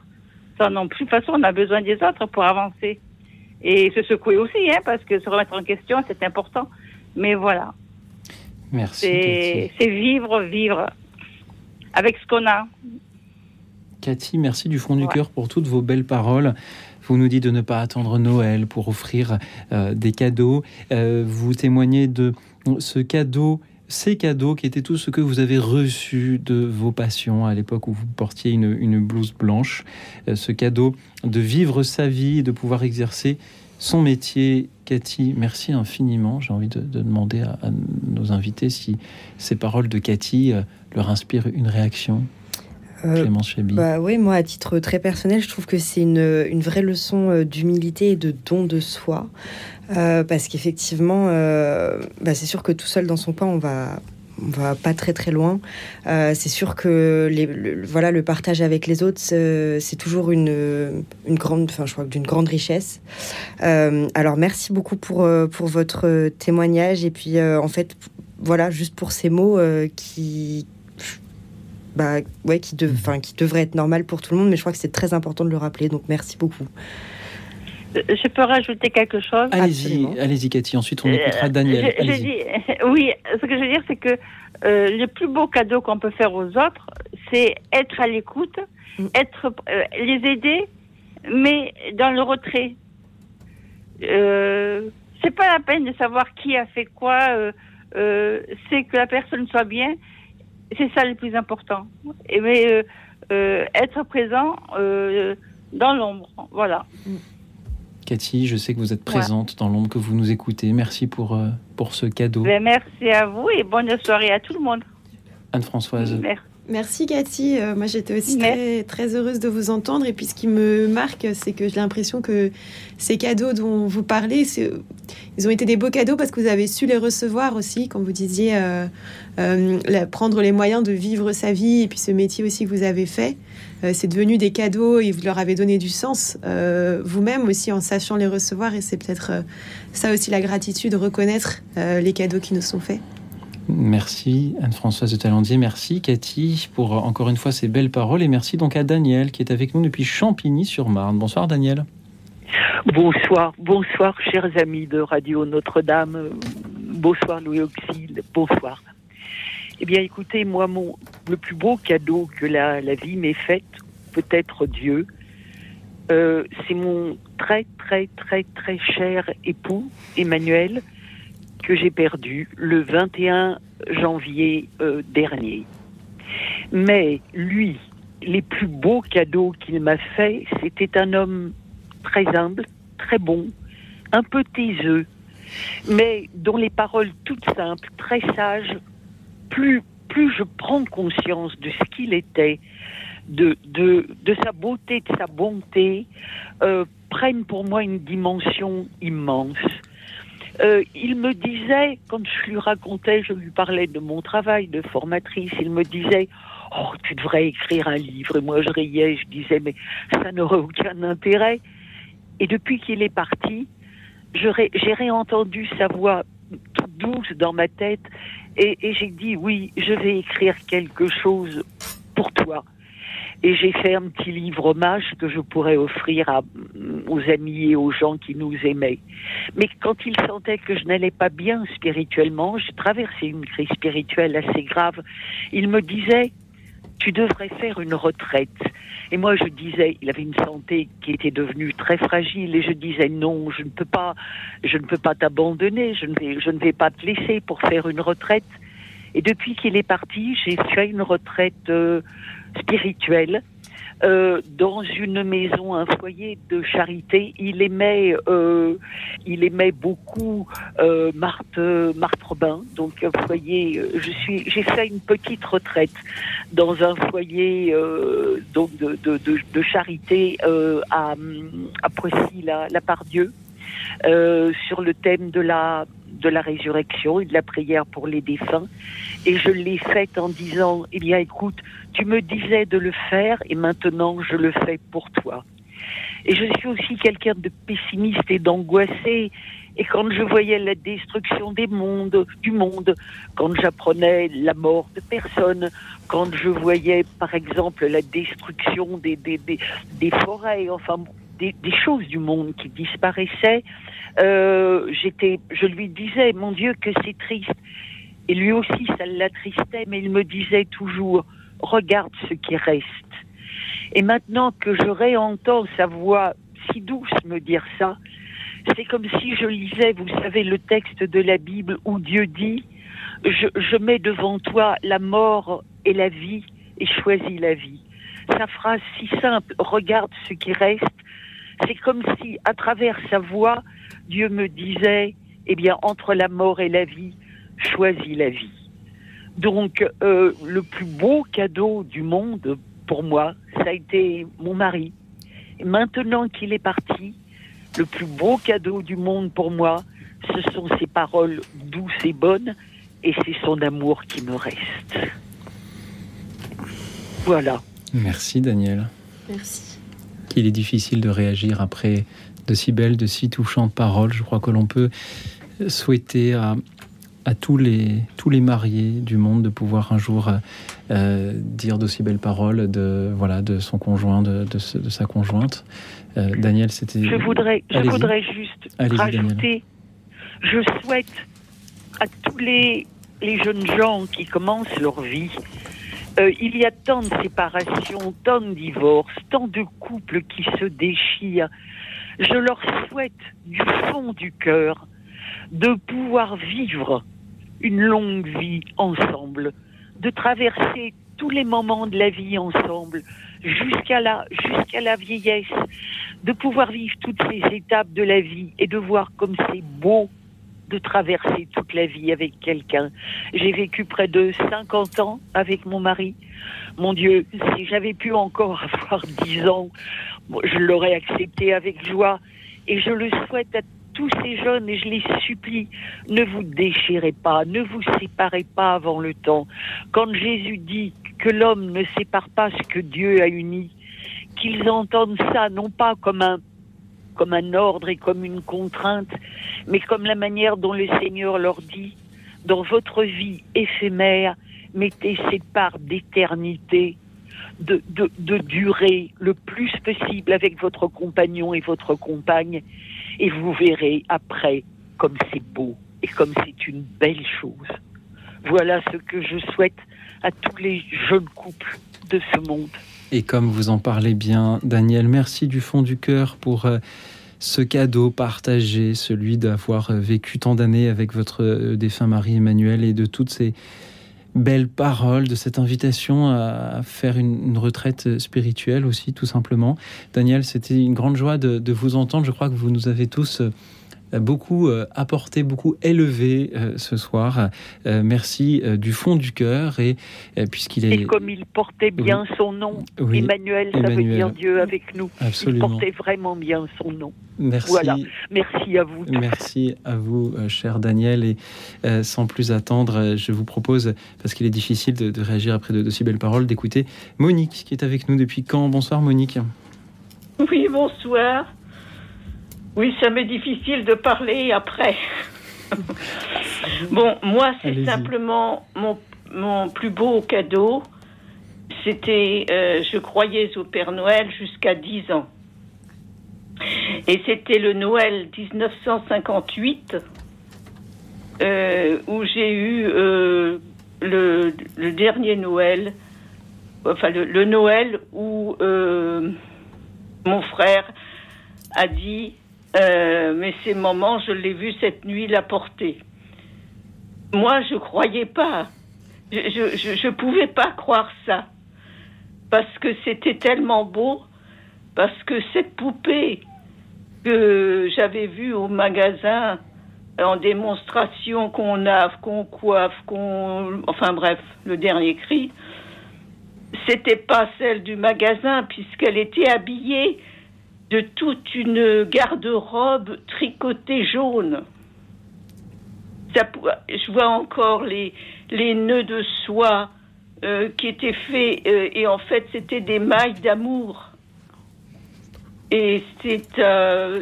Ça non plus. De toute façon, on a besoin des autres pour avancer. Et se secouer aussi, hein, parce que se remettre en question, c'est important. Mais voilà. Merci. C'est vivre, vivre avec ce qu'on a. Cathy, merci du fond du cœur pour toutes vos belles paroles. Vous nous dites de ne pas attendre Noël pour offrir euh, des cadeaux. Euh, vous témoignez de ce cadeau ces cadeaux qui étaient tout ce que vous avez reçu de vos passions à l'époque où vous portiez une, blouse blanche, euh, ce cadeau de vivre sa vie, de pouvoir exercer son métier. Cathy, merci infiniment. J'ai envie de, demander à, nos invités si ces paroles de Cathy leur inspirent une réaction. Euh, bah oui, moi à titre très personnel, je trouve que c'est une, une, vraie leçon euh, d'humilité et de don de soi, euh, parce qu'effectivement, bah, c'est sûr que tout seul dans son coin, on va on va pas très très loin. c'est sûr que les, le, voilà le partage avec les autres, c'est toujours une, une grande, enfin je crois d'une grande richesse. alors merci beaucoup pour pour votre témoignage et puis en fait voilà juste pour ces mots qui bah, ouais, qui, de, qui devrait être normal pour tout le monde, mais je crois que c'est très important de le rappeler. Donc merci beaucoup. Euh, je peux rajouter quelque chose? Allez-y, allez-y Cathy, ensuite on écoutera euh, Daniel. oui, ce que je veux dire, c'est que euh, le plus beau cadeau qu'on peut faire aux autres, c'est être à l'écoute, mm. être, les aider, mais dans le retrait. c'est pas la peine de savoir qui a fait quoi, c'est que la personne soit bien c'est ça le plus important. Et mais euh, euh, être présent euh, dans l'ombre, voilà. Cathy, je sais que vous êtes présente dans l'ombre, que vous nous écoutez. Merci pour, pour ce cadeau. Ben, merci à vous et bonne soirée à tout le monde. Anne-Françoise. Merci. Merci Cathy. Euh, moi j'étais aussi très, très, heureuse de vous entendre. Et puis ce qui me marque, c'est que j'ai l'impression que ces cadeaux dont vous parlez, ils ont été des beaux cadeaux parce que vous avez su les recevoir aussi, quand vous disiez euh, euh, prendre les moyens de vivre sa vie et puis ce métier aussi que vous avez fait. c'est devenu des cadeaux et vous leur avez donné du sens vous-même aussi en sachant les recevoir. Et c'est peut-être ça aussi la gratitude, reconnaître les cadeaux qui nous sont faits. Merci Anne-Françoise de Talandier, merci Cathy pour encore une fois ces belles paroles et merci donc à Daniel qui est avec nous depuis Champigny-sur-Marne. Bonsoir Daniel. Bonsoir, bonsoir chers amis de Radio Notre-Dame. Bonsoir Louis Auxil, bonsoir. Eh bien écoutez, moi mon le plus beau cadeau que la, vie m'ait fait, peut-être Dieu, euh, c'est mon très très très très cher époux Emmanuel que j'ai perdu le 21 janvier euh, dernier. Mais lui, les plus beaux cadeaux qu'il m'a fait, c'était un homme très humble, très bon, un peu taiseux, mais dont les paroles toutes simples, très sages, plus plus je prends conscience de ce qu'il était, de, sa beauté, de sa bonté, euh, prennent pour moi une dimension immense. Euh, il me disait, quand je lui racontais, je lui parlais de mon travail de formatrice, il me disait, oh, tu devrais écrire un livre. Et moi, je riais, je disais, mais ça n'aurait aucun intérêt. Et depuis qu'il est parti, j'ai réentendu sa voix toute douce dans ma tête et, et j'ai dit, oui, je vais écrire quelque chose pour toi. Et j'ai fait un petit livre hommage que je pourrais offrir à, aux amis et aux gens qui nous aimaient. Mais quand il sentait que je n'allais pas bien spirituellement, j'ai traversé une crise spirituelle assez grave, il me disait, tu devrais faire une retraite. Et moi, je disais, il avait une santé qui était devenue très fragile, et je disais non, je ne peux pas, je ne peux pas t'abandonner, je ne vais, je ne vais pas te laisser pour faire une retraite. Et depuis qu'il est parti, j'ai fait une retraite euh, spirituelle euh, dans une maison, un foyer de charité. Il aimait, euh, il aimait beaucoup euh, Marthe, Robin. Donc un foyer. Je suis, j'ai fait une petite retraite dans un foyer donc de, de charité à, à Poissy, la, la Pardieu, sur le thème de la de la résurrection et de la prière pour les défunts. Et je l'ai faite en disant, eh bien écoute, tu me disais de le faire et maintenant je le fais pour toi. Et je suis aussi quelqu'un de pessimiste et d'angoissé. Et quand je voyais la destruction des mondes, du monde, quand j'apprenais la mort de personnes, quand je voyais par exemple la destruction des, des, des, des forêts, enfin des, des, choses du monde qui disparaissaient, euh, j'étais, je lui disais, mon Dieu, que c'est triste. Et lui aussi, ça l'attristait, mais il me disait toujours, regarde ce qui reste. Et maintenant que je réentends sa voix si douce me dire ça, c'est comme si je lisais, vous savez, le texte de la Bible où Dieu dit, je, je mets devant toi la mort et la vie et choisis la vie. Sa phrase si simple, regarde ce qui reste, c'est comme si, à travers sa voix, Dieu me disait, eh bien, entre la mort et la vie, choisis la vie. Donc, euh, le plus beau cadeau du monde pour moi, ça a été mon mari. Et maintenant qu'il est parti, le plus beau cadeau du monde pour moi, ce sont ses paroles douces et bonnes, et c'est son amour qui me reste. Voilà. Merci Daniel. Merci. Qu'il est difficile de réagir après de si belles, de si touchantes paroles. Je crois que l'on peut souhaiter à, à tous les, tous les mariés du monde de pouvoir un jour euh, dire d'aussi belles paroles de, voilà, de son conjoint, de, de, de sa conjointe. Euh, Daniel, c'était. Je voudrais, je voudrais juste rajouter, Daniel. je souhaite à tous les, les jeunes gens qui commencent leur vie, euh, il y a tant de séparations, tant de divorces, tant de couples qui se déchirent. Je leur souhaite du fond du cœur de pouvoir vivre une longue vie ensemble, de traverser tous les moments de la vie ensemble, jusqu'à jusqu'à la vieillesse, de pouvoir vivre toutes ces étapes de la vie et de voir comme c'est beau de traverser toute la vie avec quelqu'un. J'ai vécu près de 50 ans avec mon mari. Mon Dieu, si j'avais pu encore avoir 10 ans, je l'aurais accepté avec joie. Et je le souhaite à tous ces jeunes, et je les supplie, ne vous déchirez pas, ne vous séparez pas avant le temps. Quand Jésus dit que l'homme ne sépare pas ce que Dieu a uni, qu'ils entendent ça non pas comme un comme un ordre et comme une contrainte, mais comme la manière dont le Seigneur leur dit, dans votre vie éphémère, mettez cette part d'éternité, de, de, de durée le plus possible avec votre compagnon et votre compagne, et vous verrez après comme c'est beau et comme c'est une belle chose. Voilà ce que je souhaite à tous les jeunes couples de ce monde. Et comme vous en parlez bien, Daniel, merci du fond du cœur pour euh, ce cadeau partagé, celui d'avoir euh, vécu tant d'années avec votre euh, défunt mari Emmanuel et de toutes ces belles paroles, de cette invitation à faire une, retraite spirituelle aussi, tout simplement. Daniel, c'était une grande joie de, vous entendre. Je crois que vous nous avez tous beaucoup apporté, beaucoup élevé ce soir. merci du fond du cœur et puisqu'il est... Et comme il portait bien son nom, Emmanuel, ça veut dire Dieu avec nous. Absolument. Il portait vraiment bien son nom. Merci. Voilà. Merci à vous. Merci à vous, cher Daniel. Et sans plus attendre, je vous propose, parce qu'il est difficile de, réagir après de, de si belles paroles, d'écouter Monique, qui est avec nous depuis quand. Bonsoir, Monique. Oui, bonsoir. Oui, ça m'est difficile de parler après. bon, moi, c'est simplement mon, mon, plus beau cadeau. C'était, euh, je croyais au Père Noël jusqu'à 10 ans. Et c'était le Noël 1958 euh, où j'ai eu euh, le, le, dernier Noël, enfin le, le Noël où mon frère a dit euh, mais ces moments, je l'ai vu cette nuit la porter. Moi, je croyais pas. Je, je pouvais pas croire ça. Parce que c'était tellement beau. Parce que cette poupée que j'avais vue au magasin en démonstration qu'on lave, qu'on coiffe, qu'on. Enfin bref, le dernier cri, c'était pas celle du magasin puisqu'elle était habillée de toute une garde-robe tricotée jaune. je vois encore les, les nœuds de soie euh, qui étaient faits euh, et en fait c'était des mailles d'amour. Et c'est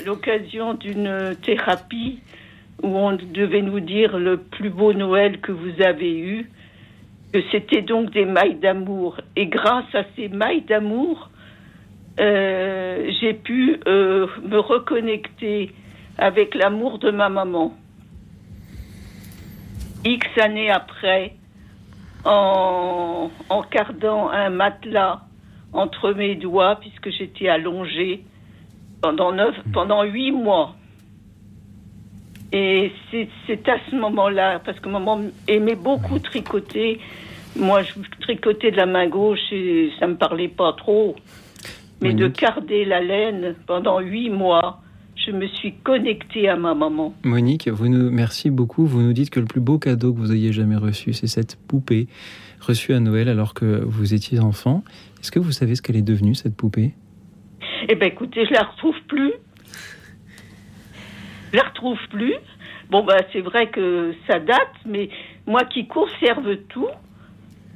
l'occasion d'une thérapie où on devait nous dire le plus beau Noël que vous avez eu, que c'était donc des mailles d'amour. Et grâce à ces mailles d'amour, euh, j'ai pu euh, me reconnecter avec l'amour de ma maman. X années après, en, en cardant un matelas entre mes doigts, puisque j'étais allongée pendant, neuf, hmm. pendant huit mois. Et c'est à ce moment-là, parce que maman aimait beaucoup tricoter. Moi, je tricotais de la main gauche et ça me parlait pas trop. Mais de garder la laine pendant huit mois, je me suis connectée à ma maman. Monique, vous nous merci beaucoup. Vous nous dites que le plus beau cadeau que vous ayez jamais reçu, c'est cette poupée reçue à Noël alors que vous étiez enfant. Est-ce que vous savez ce qu'elle est devenue cette poupée? Eh bien, écoutez, je la retrouve plus. Je la retrouve plus. Bon, bah, c'est vrai que ça date, mais moi qui conserve tout,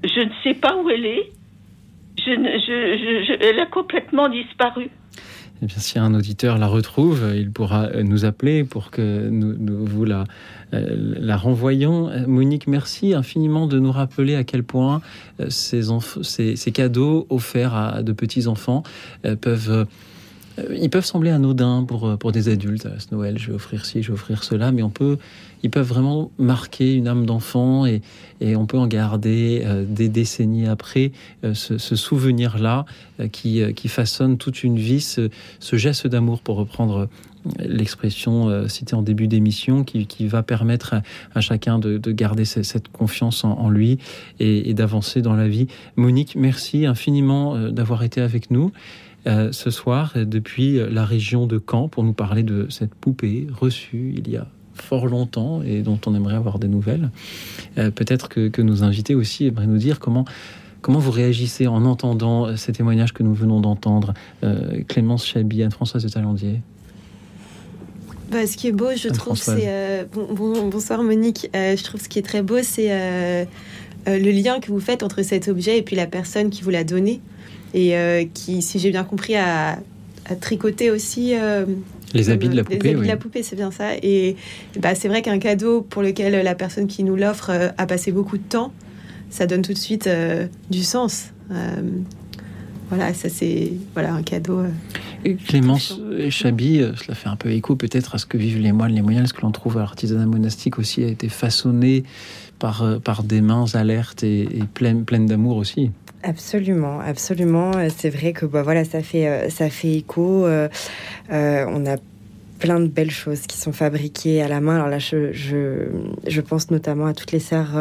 je ne sais pas où elle est elle a complètement disparu. Eh bien, si un auditeur la retrouve, il pourra nous appeler pour que nous, vous la, euh, la renvoyons. Monique, merci infiniment de nous rappeler à quel point euh, ces, cadeaux offerts à de petits enfants euh, peuvent ils peuvent sembler anodins pour, pour des adultes. À ce Noël, je vais offrir ci, je vais offrir cela, mais on peut, ils peuvent vraiment marquer une âme d'enfant et, et, on peut en garder euh, des décennies après euh, ce, souvenir-là euh, qui, qui façonne toute une vie, ce, geste d'amour, pour reprendre l'expression citée en début d'émission, qui, qui, va permettre à, chacun de, de, garder cette confiance en, lui et d'avancer dans la vie. Monique, merci infiniment d'avoir été avec nous. Ce soir depuis la région de Caen pour nous parler de cette poupée reçue il y a fort longtemps et dont on aimerait avoir des nouvelles. Euh, peut-être que, nos invités aussi aimeraient nous dire comment, comment vous réagissez en entendant ces témoignages que nous venons d'entendre. Euh, Clémence Chabi, Anne-Françoise de Talandier. Bah, ce qui est beau, je trouve, c'est... Euh, bon, bonsoir Monique. je trouve ce qui est très beau, c'est le lien que vous faites entre cet objet et puis la personne qui vous l'a donné. Et qui, si j'ai bien compris, a, a tricoté aussi les habits de la poupée. Les habits de la poupée, c'est bien ça. Et bah, c'est vrai qu'un cadeau pour lequel la personne qui nous l'offre euh, a passé beaucoup de temps, ça donne tout de suite euh, du sens. Euh, voilà, ça c'est voilà un cadeau. Clémence Chabi, cela fait un peu écho peut-être à ce que vivent les moines, les moyens, ce que l'on trouve à l'artisanat monastique aussi a été façonné par, par des mains alertes et, et pleines, pleines d'amour aussi. Absolument, absolument. C'est vrai que bah, voilà, ça fait, euh, ça fait écho. Euh, euh, on a plein de belles choses qui sont fabriquées à la main. Alors là, je, je, pense notamment à toutes les sœurs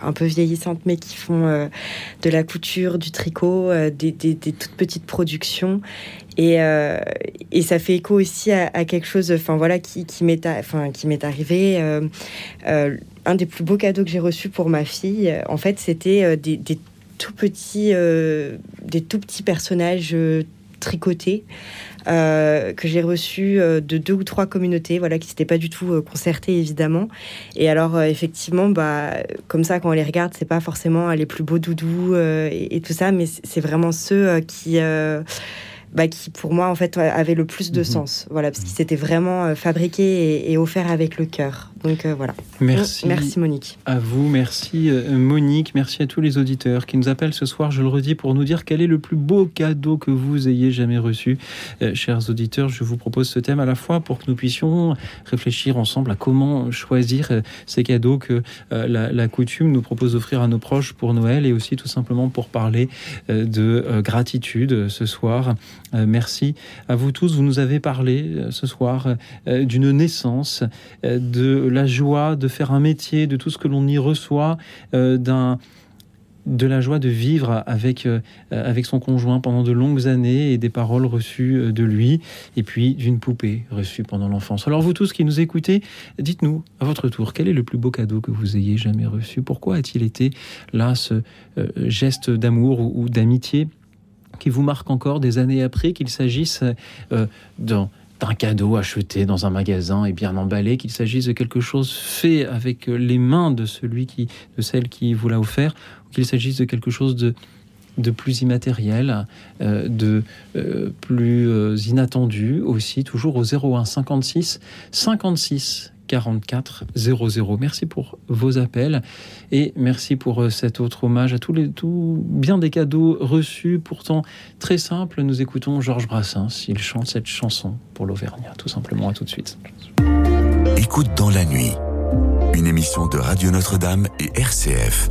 un peu vieillissantes, mais qui font de la couture, du tricot, des, toutes petites productions. Et, et, ça fait écho aussi à, quelque chose, enfin voilà, qui, qui m'est, arrivé. un des plus beaux cadeaux que j'ai reçus pour ma fille, en fait, c'était des, tout petits, des tout petits personnages tricotés euh, que j'ai reçu euh, de deux ou trois communautés, voilà, qui s'étaient pas du tout euh, concertées évidemment. Et alors effectivement, bah, comme ça, quand on les regarde, c'est pas forcément les plus beaux doudous et, tout ça, mais c'est vraiment ceux qui bah, qui pour moi en fait avait le plus de mhm. sens. Voilà, parce qu'il mhm. s'était vraiment fabriqué et, offert avec le cœur. Donc euh, voilà. Merci. Merci Monique. À vous, merci euh, Monique, merci à tous les auditeurs qui nous appellent ce soir, je le redis, pour nous dire quel est le plus beau cadeau que vous ayez jamais reçu. Euh, chers auditeurs, je vous propose ce thème à la fois pour que nous puissions réfléchir ensemble à comment choisir ces cadeaux que la, coutume nous propose d'offrir à nos proches pour Noël et aussi tout simplement pour parler de gratitude ce soir. merci à vous tous. Vous nous avez parlé ce soir d'une naissance, de la joie de faire un métier, de tout ce que l'on y reçoit, euh, d'un de la joie de vivre avec, euh, avec son conjoint pendant de longues années et des paroles reçues euh, de lui, et puis d'une poupée reçue pendant l'enfance. Alors vous tous qui nous écoutez, dites-nous à votre tour, quel est le plus beau cadeau que vous ayez jamais reçu? Pourquoi a-t-il été là ce geste d'amour ou, d'amitié qui vous marque encore des années après, qu'il s'agisse d'un d'un cadeau acheté dans un magasin et bien emballé, qu'il s'agisse de quelque chose fait avec les mains de celui qui, de celle qui vous l'a offert, ou qu'il s'agisse de quelque chose de, de plus immatériel, euh, de euh, plus euh, inattendu aussi, toujours au 01 56 56 44 00. Merci pour vos appels et merci pour euh, cet autre hommage à tous les tout bien des cadeaux reçus, pourtant très simples. Nous écoutons Georges Brassens. Il chante cette chanson pour l'Auvergnat, tout simplement. À tout de suite. Écoute dans la nuit, une émission de Radio Notre-Dame et RCF.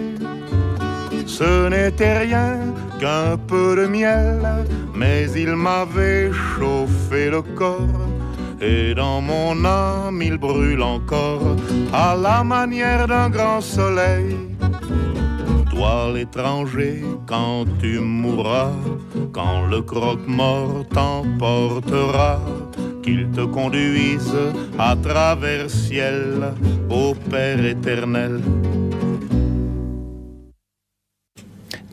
ce n'était rien qu'un peu de miel, mais il m'avait chauffé le corps. Et dans mon âme il brûle encore à la manière d'un grand soleil. toi l'étranger, quand tu mourras, quand le croque-mort t'emportera, qu'il te conduise à travers ciel, au Père éternel.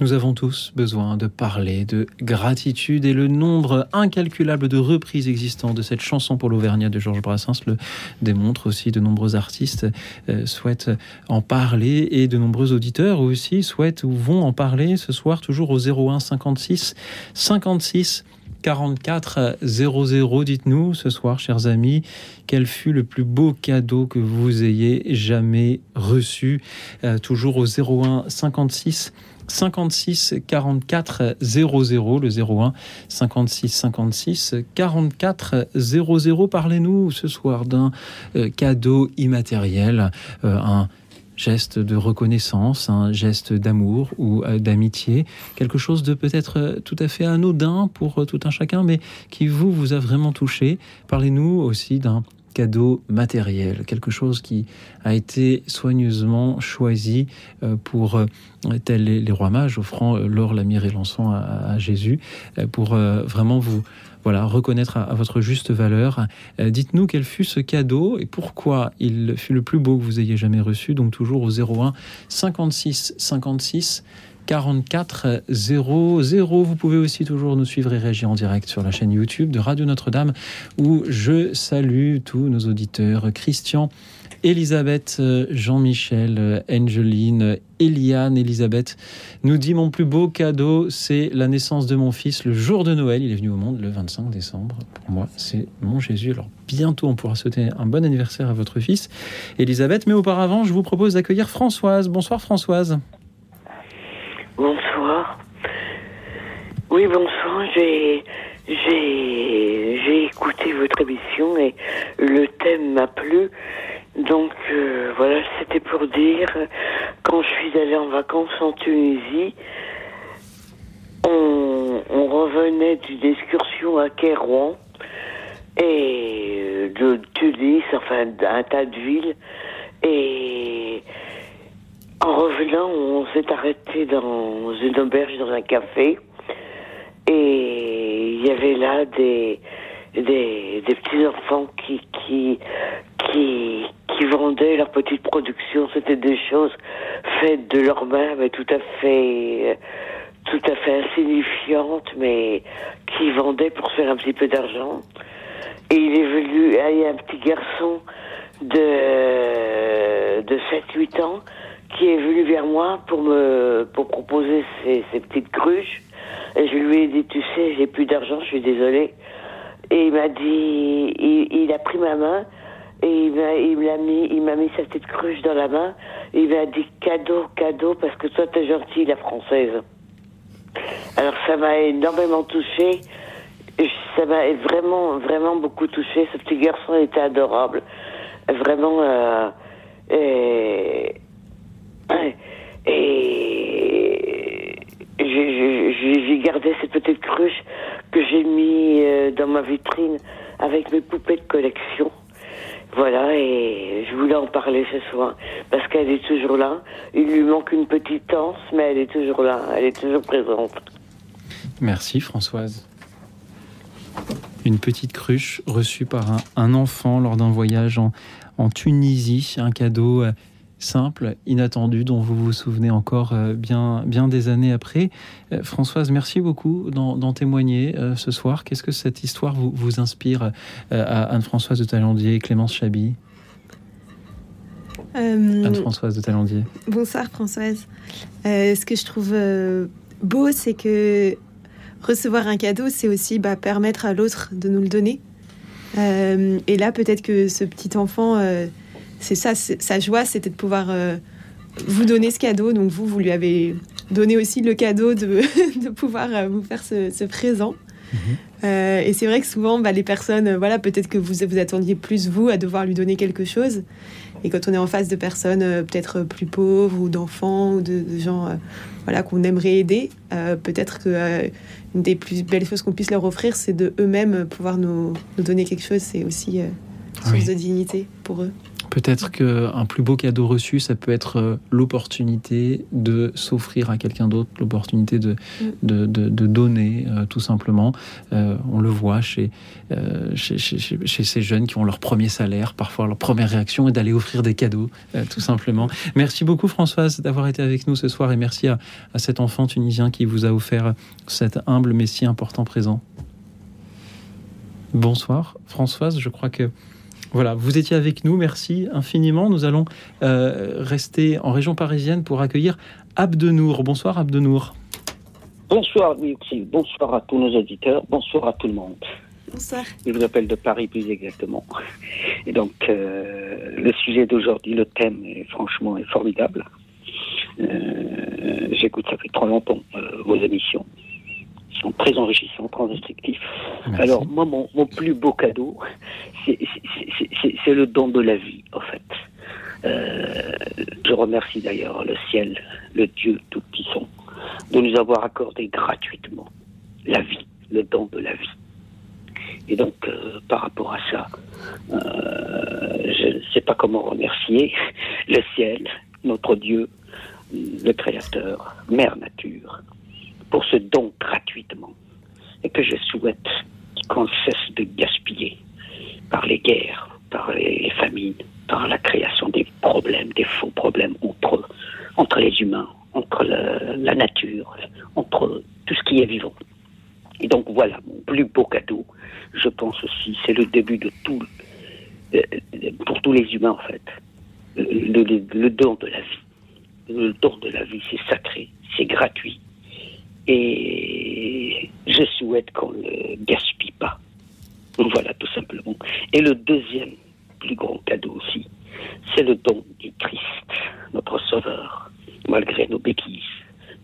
Nous avons tous besoin de parler de gratitude et le nombre incalculable de reprises existantes de cette chanson pour l'Auvergnat de Georges Brassens le démontre aussi. De nombreux artistes euh, souhaitent en parler et de nombreux auditeurs aussi souhaitent ou vont en parler ce soir toujours au 01 56 56 44 00. Dites-nous ce soir, chers amis, quel fut le plus beau cadeau que vous ayez jamais reçu. Euh, toujours au 01 56 56 44 00, le 01 56 56 44 00. Parlez-nous ce soir d'un euh, cadeau immatériel, euh, un geste de reconnaissance, un geste d'amour ou euh, d'amitié, quelque chose de peut-être tout à fait anodin pour tout un chacun, mais qui vous, vous a vraiment touché. Parlez-nous aussi d'un cadeau matériel, quelque chose qui a été soigneusement choisi euh, pour, euh, tel les, rois mages offrant euh, l'or, la myrrhe et l'encens à, Jésus, pour vraiment vous voilà, reconnaître à, votre juste valeur. Dites-nous quel fut ce cadeau et pourquoi il fut le plus beau que vous ayez jamais reçu. Donc toujours au 01 56 56 44 00. Vous pouvez aussi toujours nous suivre et réagir en direct sur la chaîne YouTube de Radio Notre-Dame où je salue tous nos auditeurs. Christian, Elisabeth, Jean-Michel, Angeline, Eliane, Elisabeth nous dit mon plus beau cadeau, c'est la naissance de mon fils le jour de Noël. Il est venu au monde le 25 décembre. Pour moi, c'est mon Jésus. Alors bientôt, on pourra souhaiter un bon anniversaire à votre fils, Elisabeth. Mais auparavant, je vous propose d'accueillir Françoise. Bonsoir Françoise. Bonsoir. Oui, bonsoir. J'ai, écouté votre émission et le thème m'a plu. Donc euh, voilà, c'était pour dire, quand je suis allée en vacances en Tunisie, on, revenait d'une excursion à Kérouan et euh, de Tunis, enfin d'un tas de villes. Et en revenant, on s'est arrêté dans une auberge, dans un café. Et il y avait là des, des, petits enfants qui, qui, qui, vendaient leur petite production. C'était des choses faites de leurs mains, mais tout à fait, tout à fait insignifiantes, mais qui vendaient pour faire un petit peu d'argent. Et il est venu, il y a un petit garçon de, de 7-8 ans qui est venu vers moi pour me pour proposer ces, ces petites cruches. Et je lui ai dit, tu sais, j'ai plus d'argent, je suis désolée. Et il m'a dit, il, a pris ma main et il m'a il m'a mis il m'a mis sa petite cruche dans la main. Et il m'a dit cadeau cadeau parce que toi t'es gentille la française. Alors ça m'a énormément touchée. Ça m'a vraiment vraiment beaucoup touchée. Ce petit garçon était adorable. Vraiment. Euh, et et j'ai gardé cette petite cruche que j'ai mis euh, dans ma vitrine avec mes poupées de collection. Voilà, et je voulais en parler ce soir parce qu'elle est toujours là. Il lui manque une petite anse, mais elle est toujours là, elle est toujours présente. Merci Françoise. Une petite cruche reçue par un, enfant lors d'un voyage en, en Tunisie, un cadeau euh, simple, inattendu, dont vous vous souvenez encore euh, bien, bien des années après. Euh, Françoise, merci beaucoup d'en témoigner euh, ce soir. Qu'est-ce que cette histoire vous, vous inspire à Anne-Françoise de Talandier et Clémence Chaby? Anne-Françoise de Talandier. Bonsoir Françoise. ce que je trouve beau, c'est que recevoir un cadeau, c'est aussi bah, permettre à l'autre de nous le donner. et là, peut-être que ce petit enfant c'est ça, sa joie, c'était de pouvoir euh, vous donner ce cadeau. Donc vous, vous lui avez donné aussi le cadeau de, de pouvoir euh, vous faire ce, présent. Mhm. Euh, et c'est vrai que souvent, bah, les personnes, voilà, peut-être que vous vous attendiez plus vous à devoir lui donner quelque chose. Et quand on est en face de personnes peut-être plus pauvres ou d'enfants ou de, gens voilà, qu'on aimerait aider, peut-être que une des plus belles choses qu'on puisse leur offrir, c'est de eux-mêmes pouvoir nous, nous, donner quelque chose. C'est aussi source de dignité pour eux. Peut-être qu'un plus beau cadeau reçu, ça peut être euh, l'opportunité de s'offrir à quelqu'un d'autre, l'opportunité de, mm. de, de, donner, euh, tout simplement. Euh, on le voit chez, chez, chez, chez, ces jeunes qui ont leur premier salaire, parfois leur première réaction est d'aller offrir des cadeaux, tout simplement. Merci beaucoup Françoise d'avoir été avec nous ce soir et merci à, à cet enfant tunisien qui vous a offert cet humble mais si important présent. Bonsoir Françoise, je crois que voilà, vous étiez avec nous, merci infiniment. Nous allons euh, rester en région parisienne pour accueillir Abdenour. Bonsoir Abdenour. Bonsoir bonsoir à tous nos auditeurs, bonsoir à tout le monde. Bonsoir. Je vous appelle de Paris plus exactement. Et donc, euh, le sujet d'aujourd'hui, le thème, est, franchement, est formidable. Euh, j'écoute, ça fait trop longtemps, vos émissions sont très enrichissants, très instructifs. Alors, moi, mon, mon, plus beau cadeau, c'est le don de la vie, en fait. Euh, je remercie d'ailleurs le ciel, le Dieu Tout-Puissant, de nous avoir accordé gratuitement la vie, le don de la vie. Et donc, euh, par rapport à ça, euh, je ne sais pas comment remercier le ciel, notre Dieu, le Créateur, Mère Nature, pour ce don gratuitement et que je souhaite qu'on cesse de gaspiller par les guerres, par les famines, par la création des problèmes, des faux problèmes entre, entre les humains, entre la nature, entre tout ce qui est vivant. Et donc voilà, mon plus beau cadeau, je pense aussi, c'est le début de tout, euh, pour tous les humains en fait, le, le don de la vie. Le don de la vie, c'est sacré, c'est gratuit, et je souhaite qu'on ne gaspille pas. Voilà, tout simplement. Et le deuxième plus grand cadeau aussi, c'est le don du Christ, notre Sauveur, malgré nos bêtises,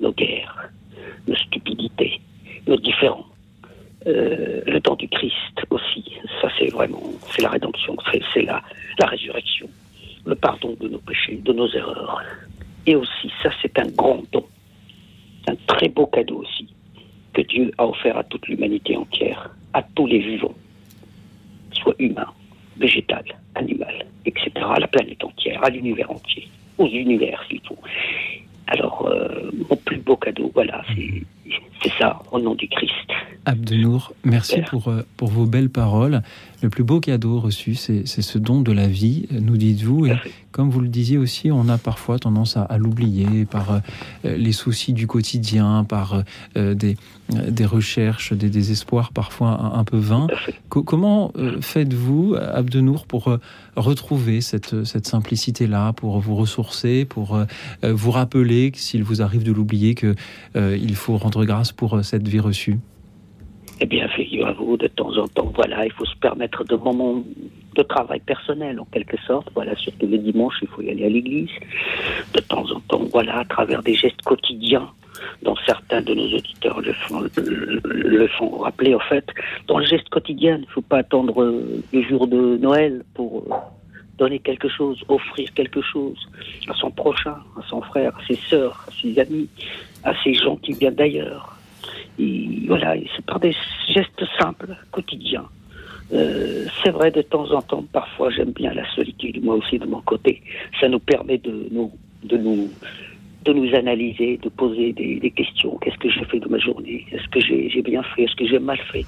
nos guerres, nos stupidités, nos différends. Euh, le don du Christ aussi, ça c'est vraiment, c'est la rédemption, c'est la, la résurrection, le pardon de nos péchés, de nos erreurs. Et aussi, ça c'est un grand don un très beau cadeau aussi que Dieu a offert à toute l'humanité entière, à tous les vivants, soit humains, végétal, animal, etc., à la planète entière, à l'univers entier, aux univers s'il faut. Alors, euh, mon plus beau cadeau, voilà, c'est ça, au nom du Christ. Abdenour, merci pour, euh, pour vos belles paroles. Le plus beau cadeau reçu, c'est ce don de la vie, nous dites-vous. Et comme vous le disiez aussi, on a parfois tendance à, l'oublier par euh, les soucis du quotidien, par euh, des, des, recherches, des désespoirs parfois un, peu vains. comment faites-vous, Abdenour, pour retrouver cette, cette simplicité-là, pour vous ressourcer, pour vous rappeler, s'il vous arrive de l'oublier, qu'il faut grâce pour cette vie reçue eh bien, figurez-vous, de temps en temps, voilà, il faut se permettre de moments de travail personnel, en quelque sorte. Voilà, surtout le dimanche, il faut y aller à l'église. De temps en temps, voilà, à travers des gestes quotidiens, dont certains de nos auditeurs le font, le, font rappeler, en fait. Dans le geste quotidien, il ne faut pas attendre le jour de Noël pour donner quelque chose, offrir quelque chose à son prochain, à son frère, à ses sœurs, à ses amis, à ses gens qui viennent d'ailleurs voilà, c'est par des gestes simples, quotidiens. Euh, c'est vrai, de temps en temps, parfois, j'aime bien la solitude, moi aussi, de mon côté. Ça nous permet de nous, de nous, de nous analyser, de poser des, questions. Qu'est-ce que j'ai fait de ma journée? Est-ce que j'ai bien fait? Est-ce que j'ai mal fait?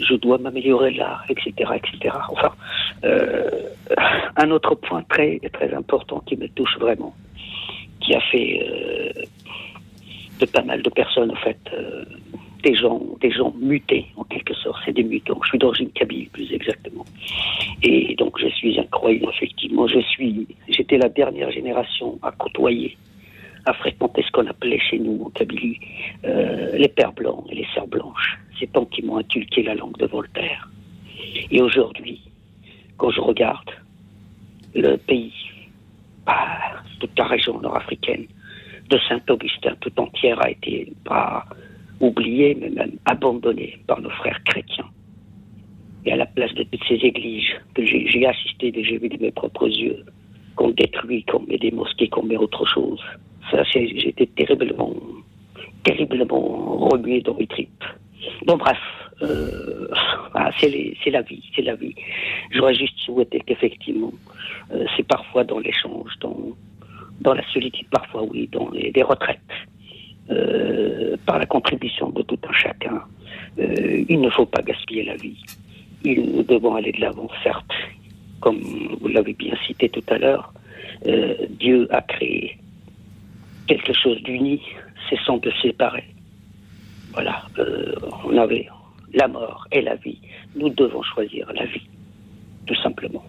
Je dois m'améliorer là, etc., etc. Enfin, euh, un autre point très, très important qui me touche vraiment, qui a fait euh, de pas mal de personnes, en fait, des gens, des gens mutés en quelque sorte. C'est des mutants. Je suis d'origine kabyle plus exactement. Et donc je suis un croyant effectivement. Je suis, j'étais la dernière génération à côtoyer, à fréquenter ce qu'on appelait chez nous en Kabylie euh, les pères blancs et les sœurs blanches. C'est tant qui m'ont inculqué la langue de Voltaire. Et aujourd'hui, quand je regarde le pays, bah, toute la région nord-africaine, de Saint-Augustin tout entière a été pas oublié, mais même abandonné par nos frères chrétiens. Et à la place de toutes ces églises que j'ai assisté, et j'ai vu de mes propres yeux, qu'on détruit, qu'on met des mosquées, qu'on met autre chose. Ça, j'étais terriblement, terriblement remué dans mes tripes. Bon, bref, ah, c'est la vie, c'est la vie. J'aurais juste souhaité qu'effectivement, euh, c'est parfois dans l'échange, dans, dans la solitude, parfois oui, dans les, retraites, euh, par la contribution de tout un chacun. il ne faut pas gaspiller la vie. nous devons aller de l'avant, certes. Comme vous l'avez bien cité tout à l'heure, Dieu a créé quelque chose d'uni, cessant de séparer. Voilà, on avait la mort et la vie. Nous devons choisir la vie, tout simplement.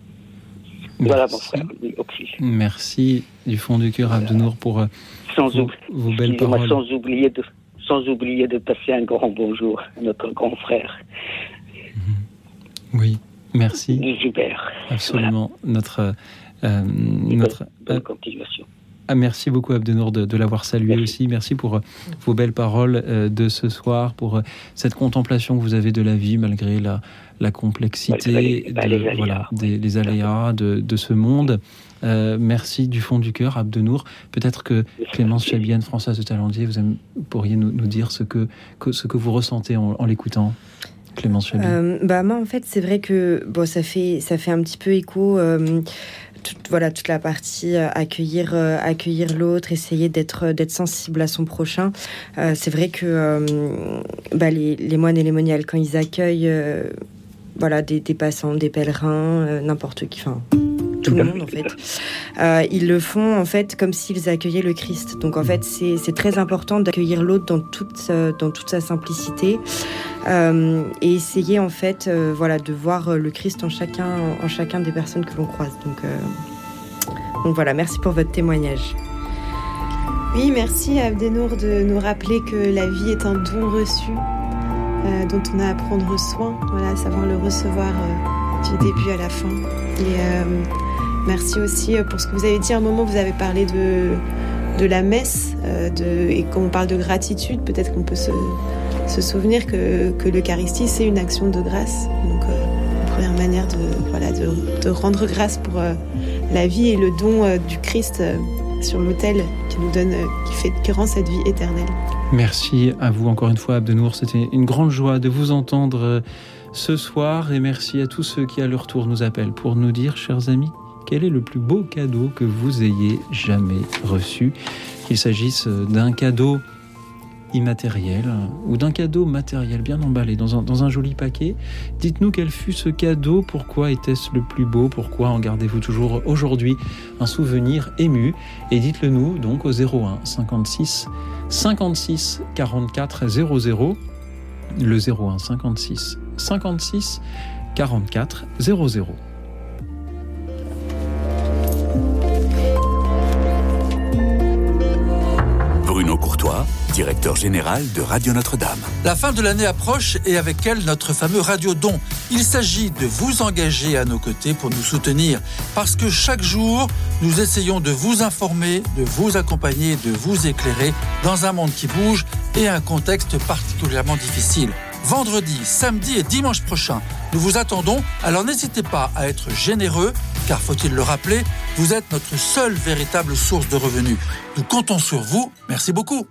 Voilà mon frère, Merci du fond du cœur, Abdenour, pour euh, sans vos, belles paroles. Sans oublier, de, sans oublier de passer un grand bonjour à notre grand frère. Oui, merci. Hubert. Absolument. Notre, euh, notre, bonne continuation. Ah, merci beaucoup Abdenour de, de l'avoir salué aussi. Merci pour euh, vos belles paroles euh, de ce soir, pour euh, cette contemplation que vous avez de la vie malgré la, la complexité, voilà, des, les aléas de, de ce monde. merci du fond du cœur, Abdenour. Peut-être que Clémence Chabienne, Françoise de Talendier, vous pourriez nous, nous dire ce que, ce que vous ressentez en, l'écoutant. Clémence Chabienne. bah moi en fait c'est vrai que bon ça fait ça fait un petit peu écho voilà, toute la partie euh, accueillir, euh, accueillir l'autre, essayer d'être, d'être sensible à son prochain. Euh, c'est vrai que bah, les, moines et les moniales, quand ils accueillent voilà, des, des, passants, des pèlerins, n'importe qui, enfin tout le monde en fait. ils le font en fait comme s'ils accueillaient le Christ. Donc en fait c'est très important d'accueillir l'autre dans toute dans toute sa simplicité et essayer en fait voilà de voir le Christ en chacun en chacun des personnes que l'on croise. Donc donc voilà, merci pour votre témoignage. Oui, merci Abdenour de nous rappeler que la vie est un don reçu euh, dont on a à prendre soin, voilà, savoir le recevoir euh, du début à la fin. Et euh, merci aussi pour ce que vous avez dit à un moment, vous avez parlé de, de la messe, de, et quand on parle de gratitude, peut-être qu'on peut se, se, souvenir que, que l'Eucharistie, c'est une action de grâce. Donc, une première manière de, voilà, de, rendre grâce pour la vie et le don euh, du Christ euh, sur l'autel qui nous donne, euh, qui fait, qui rend cette vie éternelle. Merci à vous encore une fois, Abdenour. C'était une grande joie de vous entendre ce soir et merci à tous ceux qui à leur tour nous appellent pour nous dire, chers amis, quel est le plus beau cadeau que vous ayez jamais reçu. Qu'il s'agisse d'un cadeau immatériel ou d'un cadeau matériel bien emballé dans un, joli paquet. Dites-nous quel fut ce cadeau, pourquoi était-ce le plus beau, pourquoi en gardez-vous toujours aujourd'hui un souvenir ému et dites-le nous donc au 01 56 56 44 00 le 01 56 56 44 00. Bruno Courtois directeur général de Radio Notre-Dame. La fin de l'année approche et avec elle notre fameux Radio Don. Il s'agit de vous engager à nos côtés pour nous soutenir parce que chaque jour, nous essayons de vous informer, de vous accompagner, de vous éclairer dans un monde qui bouge et un contexte particulièrement difficile vendredi, samedi et dimanche prochain. Nous vous attendons, alors n'hésitez pas à être généreux, car faut-il le rappeler, vous êtes notre seule véritable source de revenus. Nous comptons sur vous. Merci beaucoup.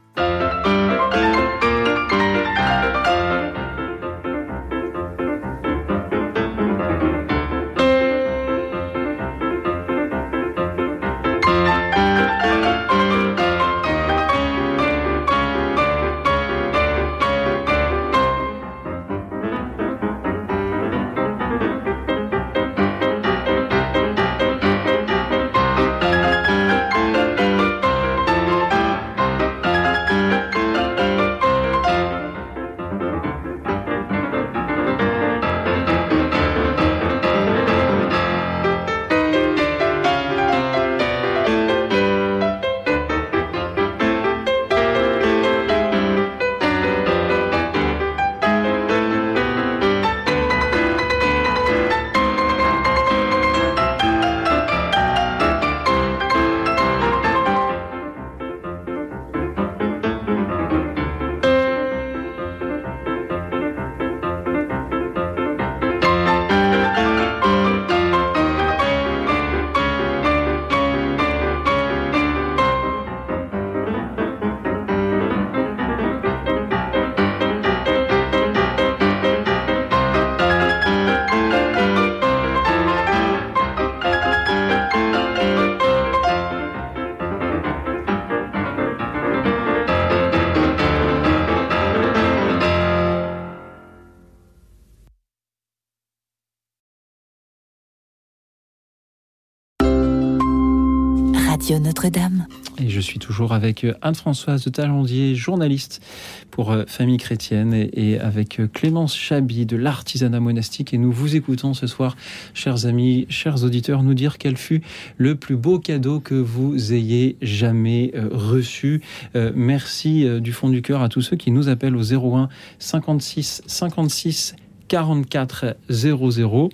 Toujours avec Anne-Françoise de Talandier, journaliste pour euh, Famille Chrétienne, et avec Clémence Chabi de l'artisanat monastique. Et nous vous écoutons ce soir, chers amis, chers auditeurs, nous dire quel fut le plus beau cadeau que vous ayez jamais euh, reçu. Euh, merci du fond du cœur à tous ceux qui nous appellent au 01 56 56 44 00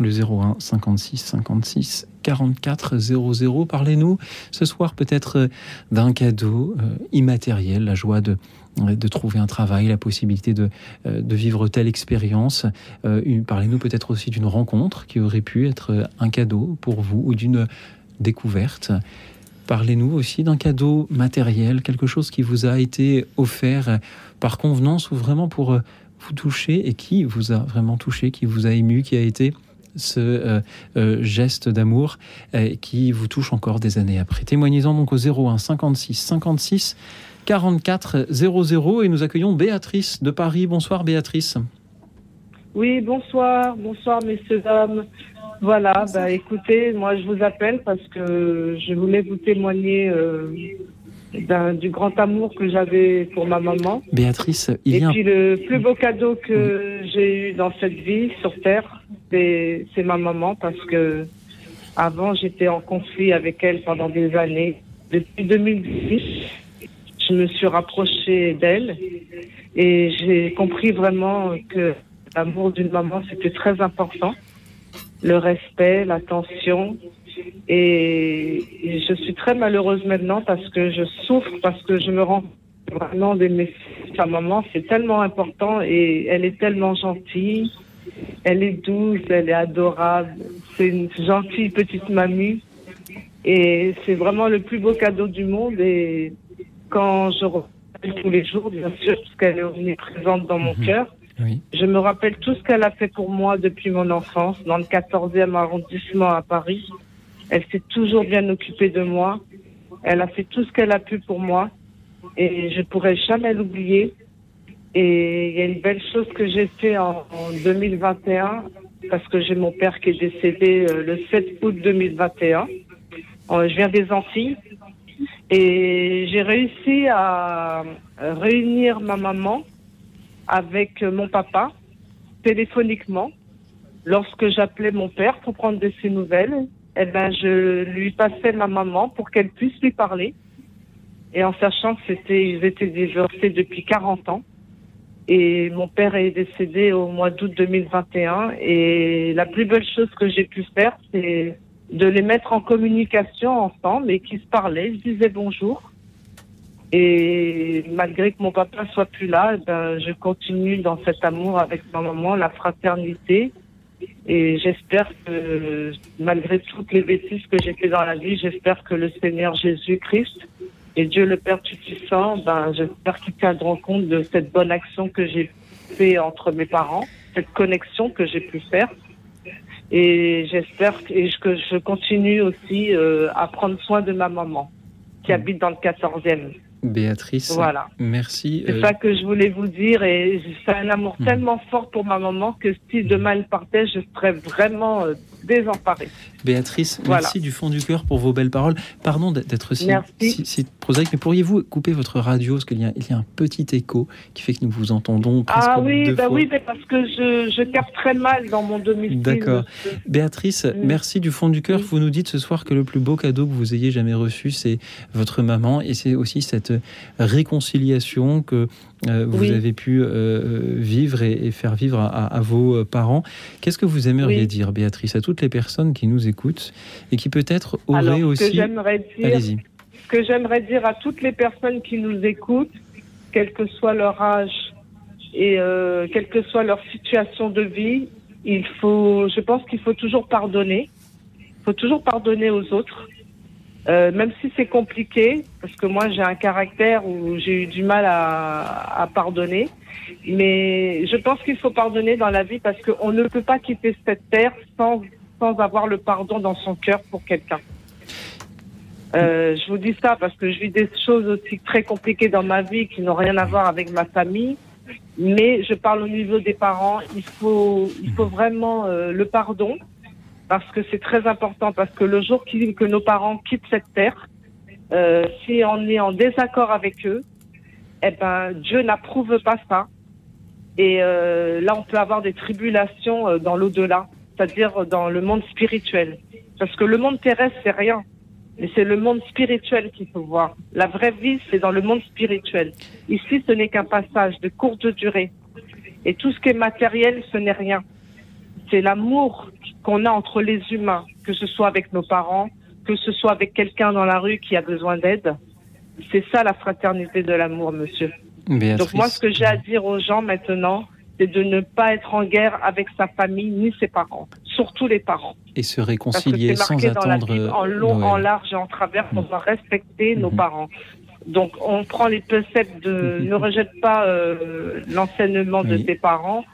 le 01 56 56 44 00. Parlez-nous ce soir peut-être euh, d'un cadeau euh, immatériel, la joie de, de trouver un travail, la possibilité de, euh, de vivre telle expérience. Parlez-nous peut-être aussi d'une rencontre qui aurait pu être un cadeau pour vous ou d'une découverte. Parlez-nous aussi d'un cadeau matériel, quelque chose qui vous a été offert par convenance ou vraiment pour vous toucher et qui vous a vraiment touché, qui vous a ému, qui a été ce euh, euh, geste d'amour euh, qui vous touche encore des années après. Témoignez-en donc au 01 56 56 44 00 et nous accueillons Béatrice de Paris. Bonsoir Béatrice. Oui, bonsoir, bonsoir messieurs, dames. Voilà, bah, écoutez, moi je vous appelle parce que je voulais vous témoigner du grand amour que j'avais pour ma maman. Béatrice, il y a... Et puis le plus beau cadeau que j'ai eu dans cette vie sur Terre, c'est ma maman parce que avant j'étais en conflit avec elle pendant des années. Depuis 2010, je me suis rapprochée d'elle et j'ai compris vraiment que l'amour d'une maman c'était très important. Le respect, l'attention, et, je suis très malheureuse maintenant parce que je souffre, parce que je me rends vraiment d'aimer sa maman. C'est tellement important et elle est tellement gentille. Elle est douce, elle est adorable. C'est une gentille petite mamie. Et c'est vraiment le plus beau cadeau du monde. Et quand je rappelle tous les jours, bien sûr, parce qu'elle est présente dans mon mhm. cœur, je me rappelle tout ce qu'elle a fait pour moi depuis mon enfance, dans le 14e arrondissement à Paris. Elle s'est toujours bien occupée de moi. Elle a fait tout ce qu'elle a pu pour moi. Et je pourrai jamais l'oublier. Et il y a une belle chose que j'ai fait en, 2021, parce que j'ai mon père qui est décédé euh, le 7 août 2021. Euh, je viens des Antilles. Et j'ai réussi à réunir ma maman avec mon papa téléphoniquement lorsque j'appelais mon père pour prendre de ses nouvelles eh ben, je lui passais ma maman pour qu'elle puisse lui parler. Et en sachant que c'était, ils étaient divorcés depuis 40 ans. Et mon père est décédé au mois d'août 2021. Et la plus belle chose que j'ai pu faire, c'est de les mettre en communication ensemble et qu'ils se parlaient, ils se disaient bonjour. Et malgré que mon papa soit plus là, eh ben, je continue dans cet amour avec ma maman, la fraternité et j'espère que, malgré toutes les bêtises que j'ai fait dans la vie, j'espère que le Seigneur Jésus-Christ et Dieu le Père Tout-Puissant, ben, j'espère qu'ils tiendront compte de cette bonne action que j'ai fait entre mes parents, cette connexion que j'ai pu faire. Et j'espère que, que je continue aussi euh, à prendre soin de ma maman, qui habite dans le 14e. Béatrice, voilà. merci. C'est euh, ça que je voulais vous dire et c'est un amour hmm. tellement fort pour ma maman que si demain elle partait, je serais vraiment désemparée. Béatrice, merci du fond du cœur pour vos belles paroles. Pardon d'être si, si, prosaïque, mais pourriez-vous couper votre radio parce qu'il y, y a un petit écho qui fait que nous vous entendons presque Ah oui, deux bah oui, parce que je, je, capte très mal dans mon domicile. D'accord. Béatrice, mm. merci du fond du cœur. Vous nous dites ce soir que le plus beau cadeau que vous ayez jamais reçu, c'est votre maman et c'est aussi cette réconciliation que euh, vous avez pu euh, vivre et, faire vivre à, vos euh, parents. Qu'est-ce que vous aimeriez dire, Béatrice, à toutes les personnes qui nous écoutent et qui peut-être auraient aussi... Ce que j'aimerais dire à toutes les personnes qui nous écoutent, quel que soit leur âge et quelle que soit leur situation de vie, il faut, je pense qu'il faut toujours pardonner. Il faut toujours pardonner aux autres. Euh, même si c'est compliqué, parce que moi j'ai un caractère où j'ai eu du mal à, à, pardonner, mais je pense qu'il faut pardonner dans la vie parce qu'on ne peut pas quitter cette terre sans, sans avoir le pardon dans son cœur pour quelqu'un. Euh, je vous dis ça parce que je vis des choses aussi très compliquées dans ma vie qui n'ont rien à voir avec ma famille, mais je parle au niveau des parents. Il faut, il faut vraiment euh, le pardon parce que c'est très important, parce que le jour que nos parents quittent cette terre, euh, si on est en désaccord avec eux, eh ben, Dieu n'approuve pas ça. Et euh, là, on peut avoir des tribulations euh, dans l'au-delà, c'est-à-dire dans le monde spirituel. Parce que le monde terrestre, c'est rien. Mais c'est le monde spirituel qu'il faut voir. La vraie vie, c'est dans le monde spirituel. Ici, ce n'est qu'un passage de courte durée. Et tout ce qui est matériel, ce n'est rien. C'est l'amour qu'on a entre les humains, que ce soit avec nos parents, que ce soit avec quelqu'un dans la rue qui a besoin d'aide. C'est ça la fraternité de l'amour, monsieur. Béatrice. Donc moi, ce que j'ai à dire aux gens maintenant, c'est de ne pas être en guerre avec sa famille ni ses parents, surtout les parents. Et se Parce que réconcilier sans la attendre Bible, en long, Noël. en large et en travers, on doit respecter nos Mhm. parents. Donc on prend les préceptes de ne rejette pas euh, l'enseignement de tes parents,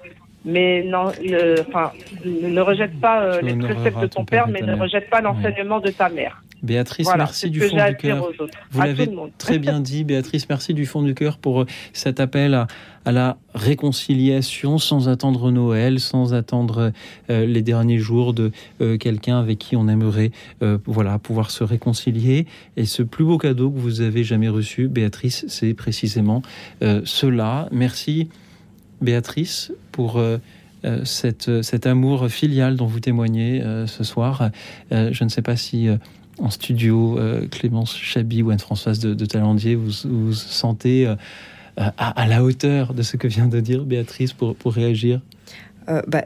mais non, le- enfin ne rejette pas euh, les préceptes de ton ton père mais ne rejette pas l'enseignement de ta mère. Béatrice, Voilà, merci du fond du cœur. Vous l'avez très bien dit, Béatrice. Merci du fond du cœur pour euh, cet appel à, à la réconciliation sans attendre Noël, sans attendre euh, les derniers jours de euh, quelqu'un avec qui on aimerait euh, voilà, pouvoir se réconcilier. Et ce plus beau cadeau que vous avez jamais reçu, Béatrice, c'est précisément cela. Merci, Béatrice, pour... euh, euh, cette, cet amour filial dont vous témoignez euh, ce soir. Euh, je ne sais pas si euh, en studio, euh, Clémence Chabi ou Anne-Françoise de, Talandier, vous vous sentez euh, à, à la hauteur de ce que vient de dire Béatrice pour, pour réagir? Euh, bah.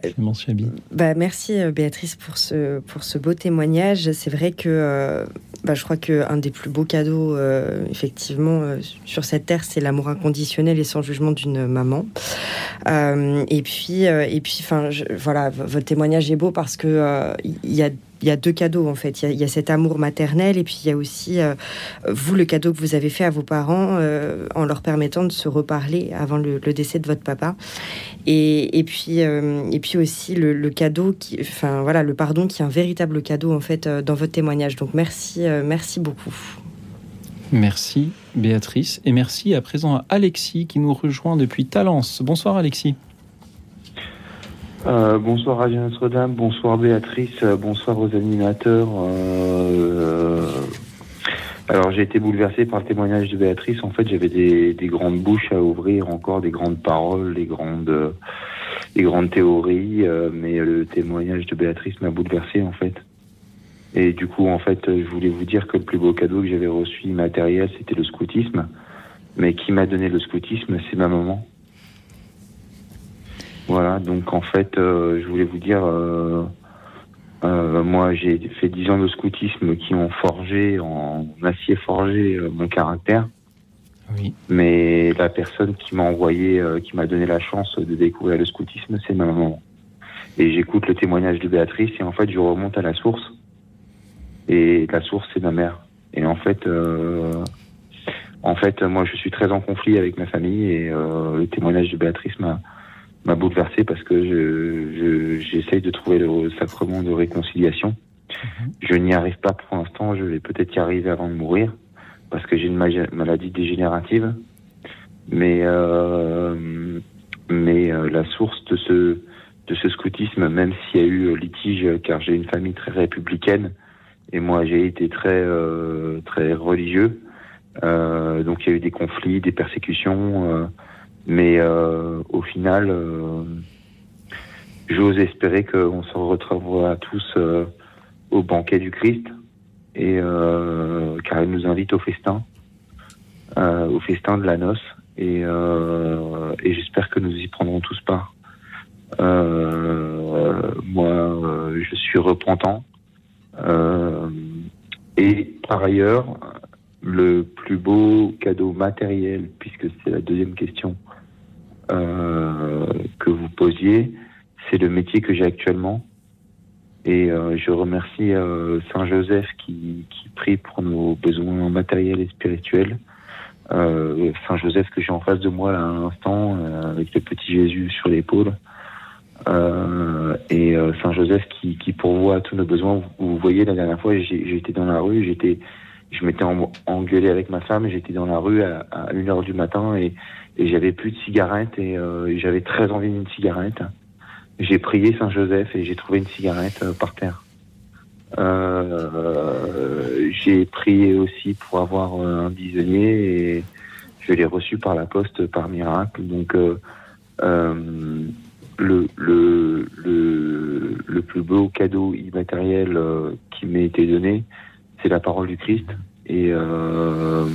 Bah, merci euh, Béatrice pour ce, pour ce beau témoignage. C'est vrai que euh, bah, je crois qu'un des plus beaux cadeaux, euh, effectivement, sur cette terre, c'est l'amour inconditionnel et sans jugement d'une maman. Et puis, et puis, enfin, voilà, votre témoignage est beau parce que il y a il y a deux cadeaux en fait. Il y a, cet amour maternel et puis il y a aussi euh, vous le cadeau que vous avez fait à vos parents euh, en leur permettant de se reparler avant le, décès de votre papa. Et, puis euh, et puis aussi le, cadeau qui, enfin voilà, le pardon qui est un véritable cadeau en fait dans votre témoignage. Donc merci, merci beaucoup. Merci Béatrice et merci à présent à Alexis qui nous rejoint depuis Talence. Bonsoir Alexis. Euh, bonsoir Radio Notre-Dame, bonsoir Béatrice, euh, bonsoir aux animateurs. Euh, alors j'ai été bouleversé par le témoignage de Béatrice. En fait, j'avais des, des grandes bouches à ouvrir, encore des grandes paroles, des grandes, euh, des grandes théories, euh, mais le témoignage de Béatrice m'a bouleversé en fait. Et du coup, en fait, euh, je voulais vous dire que le plus beau cadeau que j'avais reçu matériel, c'était le scoutisme. Mais qui m'a donné le scoutisme, c'est ma maman. Voilà, donc en fait, euh, je voulais vous dire, euh, euh, moi j'ai fait 10 ans de scoutisme qui ont forgé, en acier forgé, euh, mon caractère. Oui. Mais la personne qui m'a envoyé, euh, qui m'a donné la chance de découvrir le scoutisme, c'est ma maman. Et j'écoute le témoignage de Béatrice et en fait, je remonte à la source. Et la source, c'est ma mère. Et en fait, euh, en fait, moi, je suis très en conflit avec ma famille et euh, le témoignage de Béatrice m'a m'a bouleversé parce que je je- j'essaye de trouver le sacrement de réconciliation. Je n'y arrive pas pour l'instant. Je vais peut-être y arriver avant de mourir parce que j'ai une ma- maladie dégénérative. Mais euh, mais euh, la source de ce de ce scoutisme, même s'il y a eu euh, litige, car j'ai une famille très républicaine et moi j'ai été très euh, très religieux. Euh, donc il y a eu des conflits, des persécutions, euh, mais euh, au final, euh, j'ose espérer qu'on se retrouvera tous euh, au banquet du Christ, et car il nous invite au festin, au festin de la noce, et, et j'espère que nous y prendrons tous part. Euh, moi, euh, je suis repentant. Euh, et par ailleurs, le plus beau cadeau matériel, puisque c'est la deuxième question que vous posiez, c'est le métier que j'ai actuellement. Et euh, je remercie euh, Saint Joseph qui, prie pour nos besoins matériels et spirituels. Euh, Saint Joseph que j'ai en face de moi là, à l'instant, euh, avec le petit Jésus sur l'épaule. Euh, et euh, Saint Joseph qui, qui pourvoit à tous nos besoins. Vous, vous voyez, la dernière fois, j'étais dans la rue, j'étais, je m'étais en- engueulé avec ma femme, j'étais dans la rue à, à 1h du matin et, et j'avais plus de cigarette et euh, j'avais très envie d'une cigarette. J'ai prié Saint Joseph et j'ai trouvé une cigarette euh, par terre. j'ai prié aussi pour avoir un disonnier et je l'ai reçu par la poste par miracle. Donc le, le, le, le, plus beau cadeau immatériel qui m'a été donné, c'est la parole du Christ. Euh,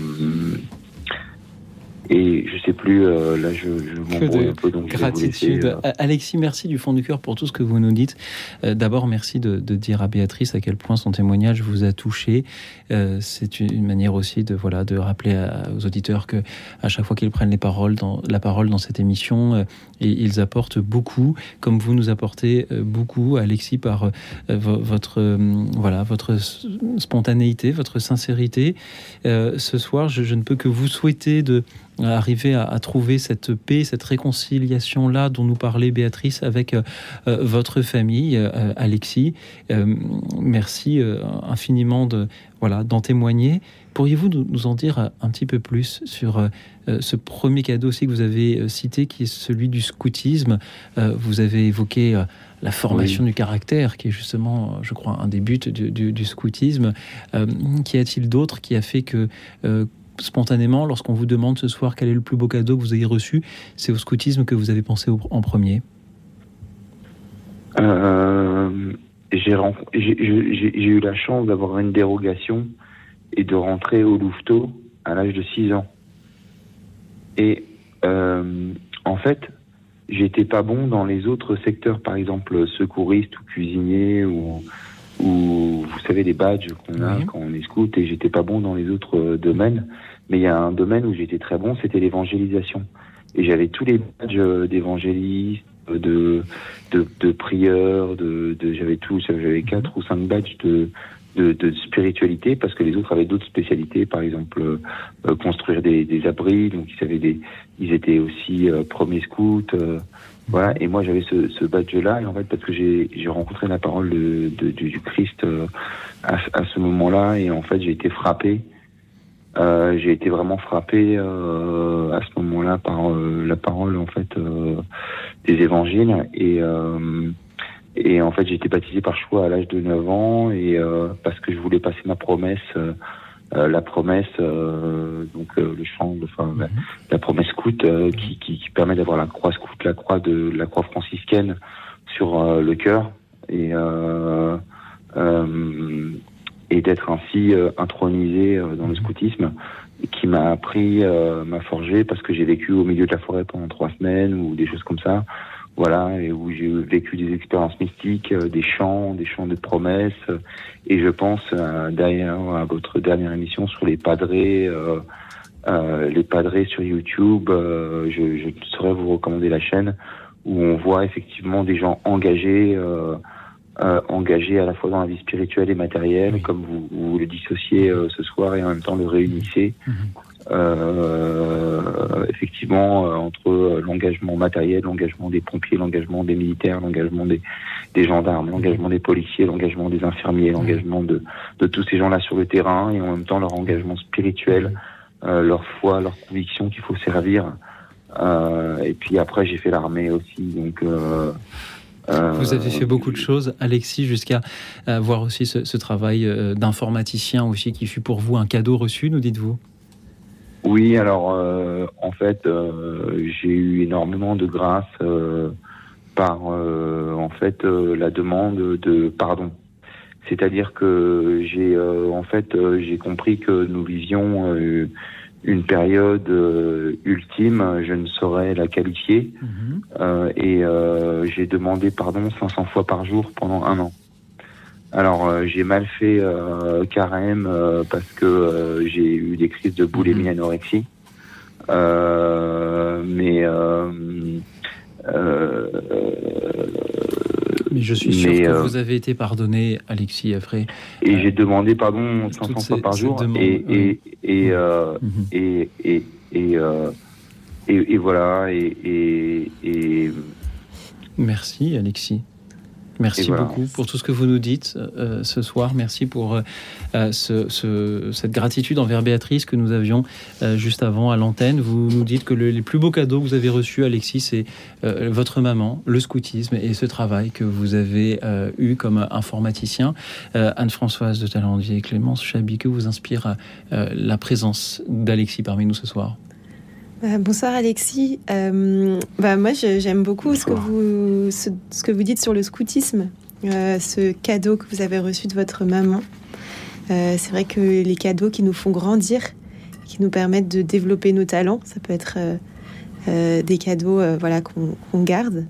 et je sais plus, euh, là je, je m'embrouille un peu. Donc gratitude. Euh. Alexis, merci du fond du cœur pour tout ce que vous nous dites. Euh, d'abord, merci de, de, dire à Béatrice à quel point son témoignage vous a touché. C'est une manière aussi de, voilà, de rappeler aux auditeurs que à chaque fois qu'ils prennent les paroles dans, la parole dans cette émission, et ils apportent beaucoup, comme vous nous apportez beaucoup, Alexis, par votre, voilà, votre spontanéité, votre sincérité. ce soir, je, je ne peux que vous souhaiter de arriver à, trouver cette paix, cette réconciliation-là dont nous parlait Béatrice avec euh, euh, votre famille, euh, Alexis. merci infiniment de voilà d'en témoigner. Pourriez-vous nous en dire un petit peu plus sur ce premier cadeau aussi que vous avez cité, qui est celui du scoutisme? Vous avez évoqué la formation du caractère, qui est justement, je crois, un des buts du, du scoutisme. Qu'y a-t-il d'autre qui a fait que spontanément, lorsqu'on vous demande ce soir quel est le plus beau cadeau que vous ayez reçu, c'est au scoutisme que vous avez pensé en premier euh, J'ai eu la chance d'avoir une dérogation et de rentrer au Louveteau à l'âge de 6 ans. Et euh, en fait, j'étais pas bon dans les autres secteurs, par exemple secouriste ou cuisinier ou, ou vous savez les badges qu'on a quand on est scout et j'étais pas bon dans les autres euh, domaines. Mais il y a un domaine où j'étais très bon, c'était l'évangélisation. Et j'avais tous les badges euh, d'évangélistes, de, de, de prieurs, de, de j'avais tout, j'avais quatre ou cinq badges de, de, de, spiritualité parce que les autres avaient d'autres spécialités, par exemple euh, construire des, des, abris, donc ils avaient des, ils étaient aussi euh, premiers scouts, voilà. Et moi j'avais ce, ce badge-là et en fait parce que j'ai rencontré la parole de, de du Christ à, à, ce moment-là et en fait j'ai été frappé euh, j'ai été vraiment frappé euh, à ce moment-là par euh, la parole en fait des évangiles et et en fait j'ai été baptisé par choix à l'âge de 9 ans et parce que je voulais passer ma promesse la promesse donc le chant enfin mhm. la, promesse scout qui, qui, qui, permet d'avoir la croix scout la croix de la croix franciscaine sur le cœur et et d'être ainsi euh, intronisé euh, dans le scoutisme qui m'a appris, euh, m'a forgé parce que j'ai vécu au milieu de la forêt pendant trois semaines ou des choses comme ça. Voilà, et où j'ai vécu des expériences mystiques, des chants, des chants de promesses. et je pense, d'ailleurs, à votre dernière émission sur les padrés, les padrés sur YouTube, je, je saurais vous recommander la chaîne où on voit effectivement des gens engagés euh, engagé à la fois dans la vie spirituelle et matérielle, comme vous, vous, le dissociez euh, ce soir et en même temps le réunissez. Mhm. Euh, effectivement, euh, entre l'engagement matériel, l'engagement des pompiers, l'engagement des militaires, l'engagement des, des gendarmes, l'engagement des policiers, l'engagement des infirmiers, l'engagement de, de tous ces gens-là sur le terrain et en même temps leur engagement spirituel, leur foi, leur conviction qu'il faut servir. et puis après, j'ai fait l'armée aussi, donc euh, Vous avez fait beaucoup de choses, Alexis, jusqu'à voir aussi ce, travail euh, d'informaticien aussi qui fut pour vous un cadeau reçu, nous dites-vous? Oui, alors euh, en fait, j'ai eu énormément de grâce par en fait la demande de pardon. C'est-à-dire que j'ai en fait j'ai compris que nous vivions une période euh, ultime, je ne saurais la qualifier. Mhm. Euh, et euh, j'ai demandé pardon 500 fois par jour pendant un an. Alors j'ai mal fait carême parce que j'ai eu des crises de boulimie mhm. anorexie. mais mais je suis sûr que vous avez été pardonné, Alexis Affray. Et j'ai demandé pardon 500 fois par jour. et, et, euh, et, et, et, euh, et, voilà. Et, Merci, Alexis. Merci beaucoup pour tout ce que vous nous dites euh, ce soir. Merci pour euh, ce, cette gratitude envers Béatrice que nous avions euh, juste avant à l'antenne. Vous nous dites que le, les plus beaux cadeaux que vous avez reçus, Alexis, c'est votre maman, le scoutisme et ce travail que vous avez eu comme informaticien. Anne-Françoise de Talendier et Clémence Chabi, que vous inspire la présence d'Alexis parmi nous ce soir euh, bonsoir Alexis. Euh, bah, moi j'aime beaucoup ce que, vous, ce, que vous dites sur le scoutisme, euh, ce cadeau que vous avez reçu de votre maman. c'est vrai que les cadeaux qui nous font grandir, qui nous permettent de développer nos talents, ça peut être des cadeaux voilà, qu'on garde.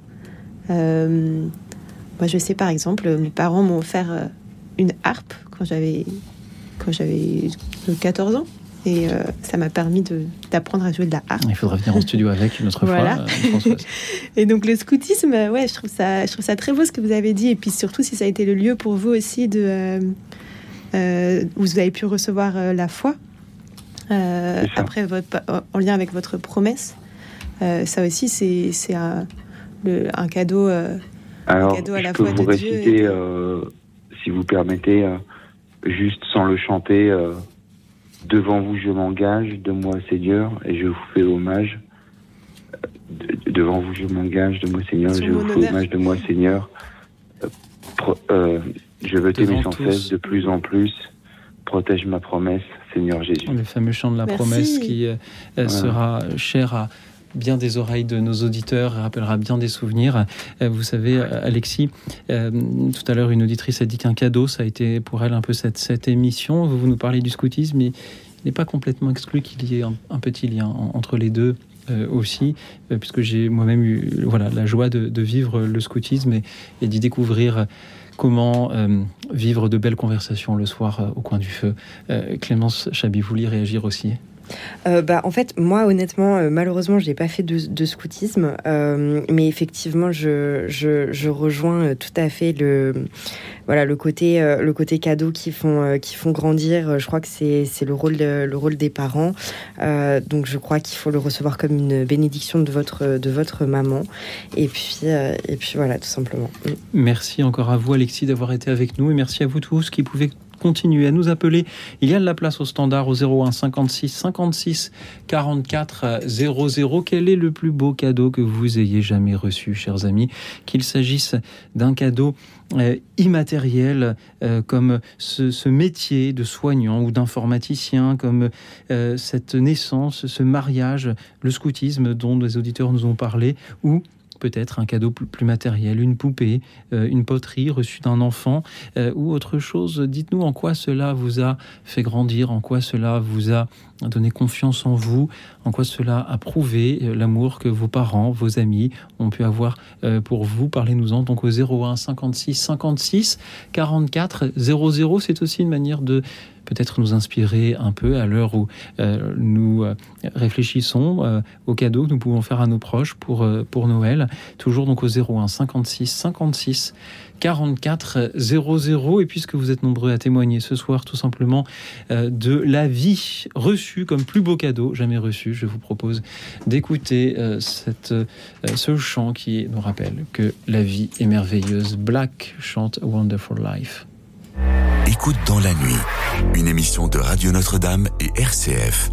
moi je sais par exemple, mes parents m'ont offert une harpe quand j'avais quand j'avais 14 ans. Et euh, ça m'a permis d'apprendre à jouer de la harpe. Il faudra venir en studio avec une autre fois, euh, et donc le scoutisme, ouais, je trouve, ça, je trouve ça très beau ce que vous avez dit. Et puis surtout, si ça a été le lieu pour vous aussi de, euh, où vous avez pu recevoir la foi, après votre, en lien avec votre promesse. ça aussi, c'est un, un, cadeau, un cadeau à la fois de Dieu. si vous permettez, juste sans le chanter Devant vous, je m'engage, de moi, Seigneur, et je vous fais hommage. devant vous, je m'engage, de moi, Seigneur, je vous fais hommage, de moi, Seigneur. Euh, euh, je veux t'aimer sans cesse, de plus en plus. Protège ma promesse, Seigneur Jésus. Le fameux chant de la promesse qui euh, sera cher à bien des oreilles de nos auditeurs rappellera bien des souvenirs. Vous savez, Alexis, tout à l'heure, une auditrice a dit qu'un cadeau, ça a été pour elle un peu cette, cette émission. Vous, vous nous parlez du scoutisme, mais il n'est pas complètement exclu qu'il y ait un, petit lien entre les deux. Euh, aussi, euh, puisque j'ai moi-même eu voilà, la joie de, vivre le scoutisme et, d'y découvrir comment euh, vivre de belles conversations le soir au coin du feu. Clémence Chabi, vous voulez réagir aussi? Euh, bah, En fait, moi, honnêtement, euh, malheureusement, je n'ai pas fait de, scoutisme, euh, mais effectivement, je, je, rejoins tout à fait le, voilà, le, côté, le côté cadeau qui font, qui font grandir. Je crois que c'est le, rôle le rôle des parents. donc, je crois qu'il faut le recevoir comme une bénédiction de votre, de votre maman. Et puis, et puis voilà, tout simplement. Merci encore à vous, Alexis, d'avoir été avec nous, et merci à vous tous qui pouvaient continuez à nous appeler. Il y a de la place au standard au 01 56 56 44 00. Quel est le plus beau cadeau que vous ayez jamais reçu, chers amis? Qu'il s'agisse d'un cadeau euh, immatériel euh, comme ce, métier de soignant ou d'informaticien, comme euh, cette naissance, ce mariage, le scoutisme dont les auditeurs nous ont parlé, ou peut-être un cadeau plus, matériel, une poupée, euh, une poterie reçue d'un enfant euh, ou autre chose. Dites-nous en quoi cela vous a fait grandir, en quoi cela vous a donné confiance en vous, en quoi cela a prouvé euh, l'amour que vos parents, vos amis ont pu avoir pour vous. Parlez-nous-en donc au 01 56 56 44 00. C'est aussi une manière de peut-être nous inspirer un peu à l'heure où euh, nous euh, réfléchissons euh, aux cadeaux que nous pouvons faire à nos proches pour, pour Noël. Toujours donc au 01 56 56 44 00. Et puisque vous êtes nombreux à témoigner ce soir tout simplement de la vie reçue comme plus beau cadeau jamais reçu, je vous propose d'écouter cette, ce chant qui nous rappelle que la vie est merveilleuse. Black chante Wonderful Life. Écoute dans la nuit, une émission de Radio Notre-Dame et RCF.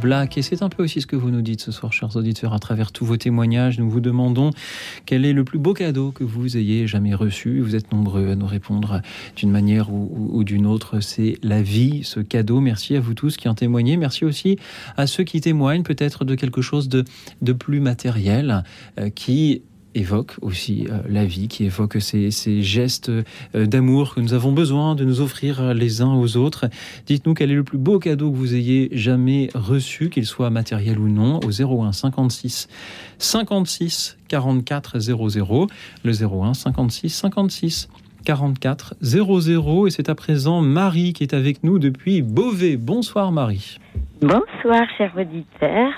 Black. Et c'est un peu aussi ce que vous nous dites ce soir, chers auditeurs, à travers tous vos témoignages. Nous vous demandons quel est le plus beau cadeau que vous ayez jamais reçu. Vous êtes nombreux à nous répondre d'une manière ou, d'une autre. C'est la vie, ce cadeau. Merci à vous tous qui en témoignez. Merci aussi à ceux qui témoignent peut-être de quelque chose de, de plus matériel, euh, qui évoque aussi euh, la vie, qui évoque ces, gestes euh, d'amour que nous avons besoin de nous offrir les uns aux autres. Dites-nous quel est le plus beau cadeau que vous ayez jamais reçu, qu'il soit matériel ou non, au 01 56 56 44 00, le 01 56 56 44 00. Et c'est à présent Marie qui est avec nous depuis Beauvais. Bonsoir Marie. Bonsoir, cher auditeur.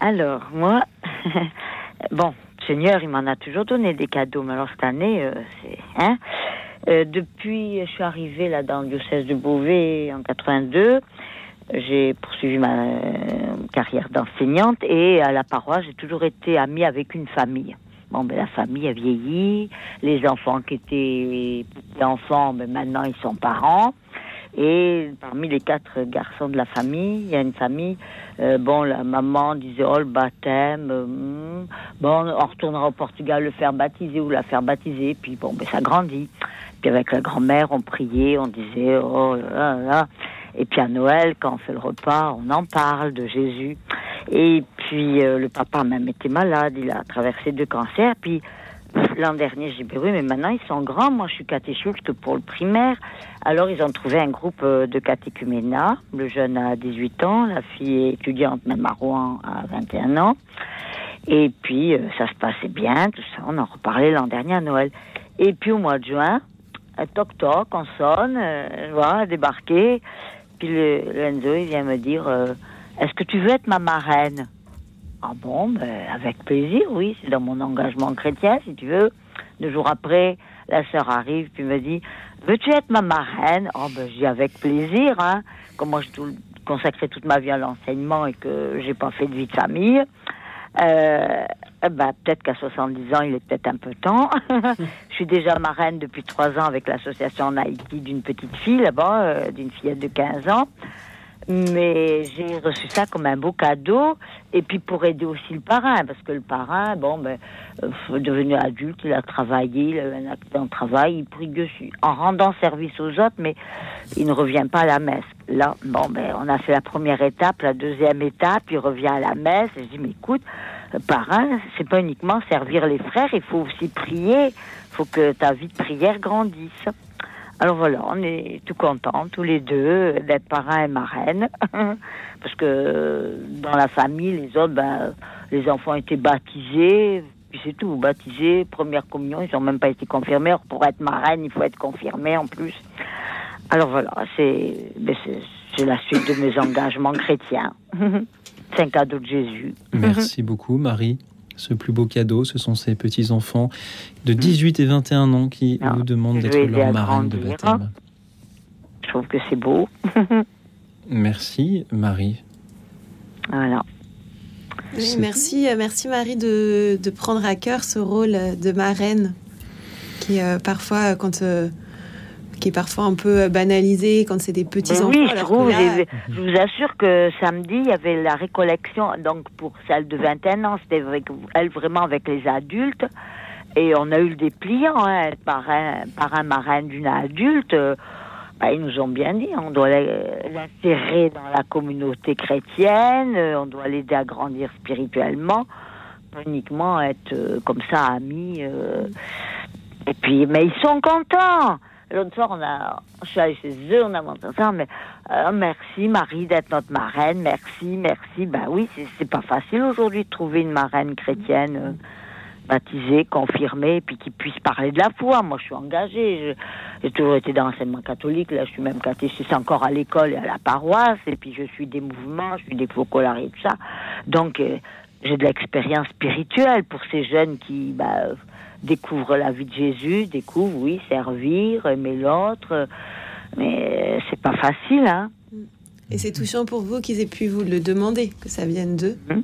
Alors, moi, bon, Seigneur, il m'en a toujours donné des cadeaux, mais alors cette année, euh, c'est. Hein euh, depuis, je suis arrivée là dans le diocèse de Beauvais en 82. J'ai poursuivi ma euh, carrière d'enseignante et à la paroisse, j'ai toujours été amie avec une famille. Bon, ben, la famille a vieilli, les enfants qui étaient enfants, ben, maintenant ils sont parents. Et parmi les quatre garçons de la famille, il y a une famille, euh, bon, la maman disait, oh, le baptême, euh, hmm, bon, on retournera au Portugal le faire baptiser ou la faire baptiser, puis bon, ben, ça grandit. Puis avec la grand-mère, on priait, on disait, oh là là. Et puis à Noël, quand on fait le repas, on en parle de Jésus. Et puis euh, le papa même était malade, il a traversé deux cancers, puis L'an dernier, j'ai dit, oui, mais maintenant ils sont grands. Moi, je suis catéchulte pour le primaire. Alors, ils ont trouvé un groupe euh, de catéchuménat. Le jeune a 18 ans, la fille est étudiante, même à Rouen, à 21 ans. Et puis, euh, ça se passait bien, tout ça. On en reparlait l'an dernier à Noël. Et puis, au mois de juin, euh, toc toc, on sonne, voilà, débarqué. Puis le, il vient me dire, est-ce que tu veux être ma marraine? Ah bon, ben, avec plaisir, oui, c'est dans mon engagement chrétien, si tu veux. Deux jours après, la sœur arrive puis me dit Veux-tu être ma marraine? Oh ben, je dis avec plaisir, hein. Comme moi, je consacrais toute ma vie à l'enseignement et que j'ai pas fait de vie de famille. Euh, eh ben, peut-être qu'à 70 ans, il est peut-être un peu temps. je suis déjà marraine depuis trois ans avec l'association en Haïti d'une petite fille là-bas, euh, d'une fillette de 15 ans. Mais j'ai reçu ça comme un beau cadeau. Et puis pour aider aussi le parrain, parce que le parrain, bon, ben, euh, devenu adulte, il a travaillé, il a eu un accident de travail, il prie dessus, en rendant service aux autres, mais il ne revient pas à la messe. Là, bon, ben, on a fait la première étape, la deuxième étape, il revient à la messe, et je dis, mais écoute, parrain, c'est pas uniquement servir les frères, il faut aussi prier, faut que ta vie de prière grandisse. Alors voilà, on est tout contents, tous les deux, d'être parrain et marraine. Parce que dans la famille, les autres, ben, les enfants étaient baptisés, puis c'est tout, baptisés, première communion, ils n'ont même pas été confirmés. Alors pour être marraine, il faut être confirmé en plus. Alors voilà, c'est, ben, la suite de mes engagements chrétiens. c'est un cadeau de Jésus. Merci beaucoup, Marie ce plus beau cadeau, ce sont ces petits-enfants de 18 mm. et 21 ans qui vous demandent d'être leur marraine de baptême. Je trouve que c'est beau. merci, Marie. Voilà. merci, euh, merci Marie de, de, prendre à cœur ce rôle de marraine qui euh, parfois quand euh, qui est parfois un peu euh, banalisé quand c'est des petits enfants. Oui, je, trouve, je vous assure que samedi, il y avait la récollection, donc pour celle de 21 ans, c'était elle vraiment avec les adultes. Et on a eu le dépliant, hein, par un, par un marin d'une adulte. Bah, ils nous ont bien dit, on doit l'intégrer dans la communauté chrétienne, on doit l'aider à grandir spirituellement, pas uniquement être euh, comme ça amis. Euh. et puis, mais ils sont contents. L'autre soir, on a, je suis allée chez eux, on a monté ça, mais euh, merci Marie d'être notre marraine, merci, merci. Ben oui, c'est pas facile aujourd'hui de trouver une marraine chrétienne euh, baptisée, confirmée, puis qui puisse parler de la foi. Moi, je suis engagée, j'ai toujours été dans l'enseignement catholique, là, je suis même catéchiste encore à l'école et à la paroisse, et puis je suis des mouvements, je suis des focolars et tout ça. Donc, euh, j'ai de l'expérience spirituelle pour ces jeunes qui, bah, découvre la vie de Jésus, découvre, oui, servir, aimer l'autre. Mais c'est pas facile, hein. Et c'est touchant pour vous qu'ils aient pu vous le demander, que ça vienne d'eux. Hum.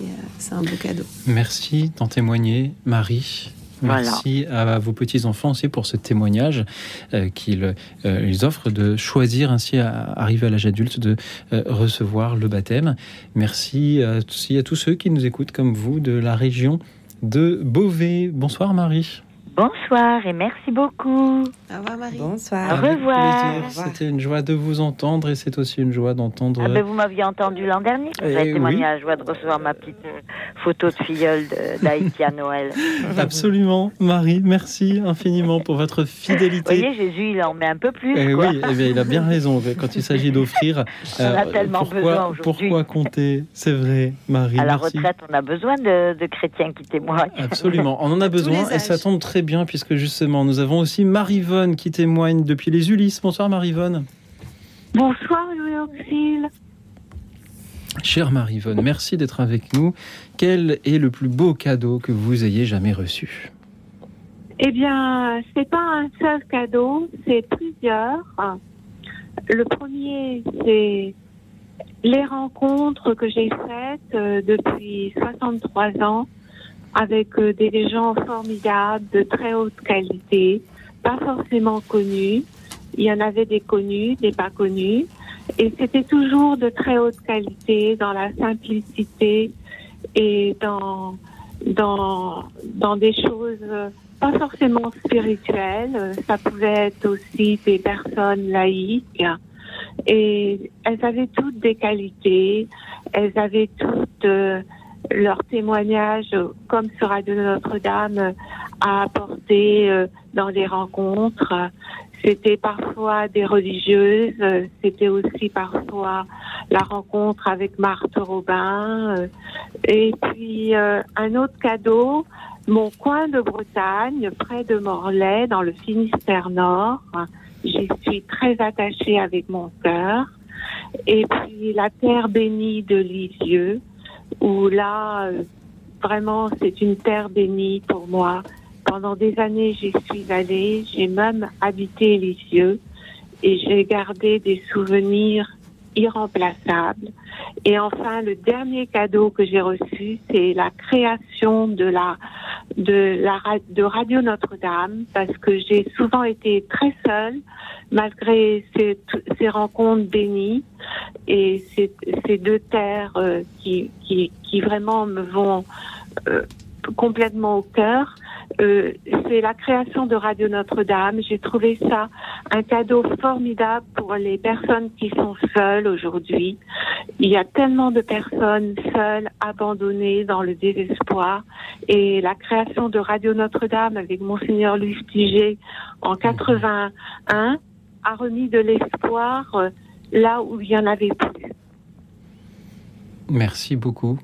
Euh, c'est un beau cadeau. Merci d'en témoigner, Marie. Merci à vos petits-enfants aussi pour ce témoignage euh, qu'ils euh, offrent de choisir ainsi à arriver à l'âge adulte de euh, recevoir le baptême. Merci aussi à tous ceux qui nous écoutent comme vous de la région de Beauvais. Bonsoir Marie. Bonsoir et merci beaucoup. Au revoir Marie. Bonsoir. Au revoir. C'était une joie de vous entendre et c'est aussi une joie d'entendre. Ah ben vous m'aviez entendu l'an dernier. Vous Eh avez témoigné oui. à la joie de recevoir ma petite euh, photo de filleule d'Haïti à Noël. Absolument, Marie. Merci infiniment pour votre Vous fidélité. voyez, Jésus, il en met un peu plus. Eh quoi. oui, eh bien, il a bien raison. Quand il s'agit d'offrir, On a tellement besoin pourquoi, aujourd'hui. pourquoi compter? C'est vrai, Marie. À la merci. retraite, on a besoin de, de chrétiens qui témoignent. Absolument, on en a besoin et ça tombe très bien puisque justement nous avons aussi Marivonne qui témoigne depuis les Ulysses. Bonsoir Marivonne. Bonsoir Louis Auxil. Chère Marivonne, merci d'être avec nous. Quel est le plus beau cadeau que vous ayez jamais reçu? Eh bien, c'est pas un seul cadeau, c'est plusieurs. Le premier, c'est les rencontres que j'ai faites euh, depuis 63 ans avec euh, des gens formidables, de très haute qualité, pas forcément connus. Il y en avait des connus, des pas connus. Et c'était toujours de très haute qualité, dans la simplicité et dans, dans, dans des choses euh, pas forcément spirituelles. Ça pouvait être aussi des personnes laïques. Et elles avaient toutes des qualités. Elles avaient toutes euh, leur témoignage, euh, comme sur Radio Notre-Dame, euh, à apporter euh, dans les rencontres. C'était parfois des religieuses, euh, c'était aussi parfois la rencontre avec Marthe Robin. euh, et puis euh, un autre cadeau, mon coin de Bretagne, près de Morlaix, dans le Finistère Nord. J'y suis très attachée avec mon cœur. Et puis la terre bénie de Lisieux, où là, euh, vraiment, c'est une terre bénie pour moi. Pendant des années, j'y suis allée, j'ai même habité Lisieux et j'ai gardé des souvenirs irremplaçables. Et enfin, le dernier cadeau que j'ai reçu, c'est la création de la de la de Radio Notre-Dame, parce que j'ai souvent été très seule, malgré ces, ces rencontres bénies et ces, deux terres euh, qui, qui qui vraiment me vont euh, complètement au cœur. Euh, c'est la création de Radio Notre-Dame. J'ai trouvé ça un cadeau formidable pour les personnes qui sont seules aujourd'hui. Il y a tellement de personnes seules, abandonnées dans le désespoir. Et la création de Radio Notre-Dame avec Monseigneur Lustiger en 81 a remis de l'espoir euh, là où il y en avait plus. Merci beaucoup.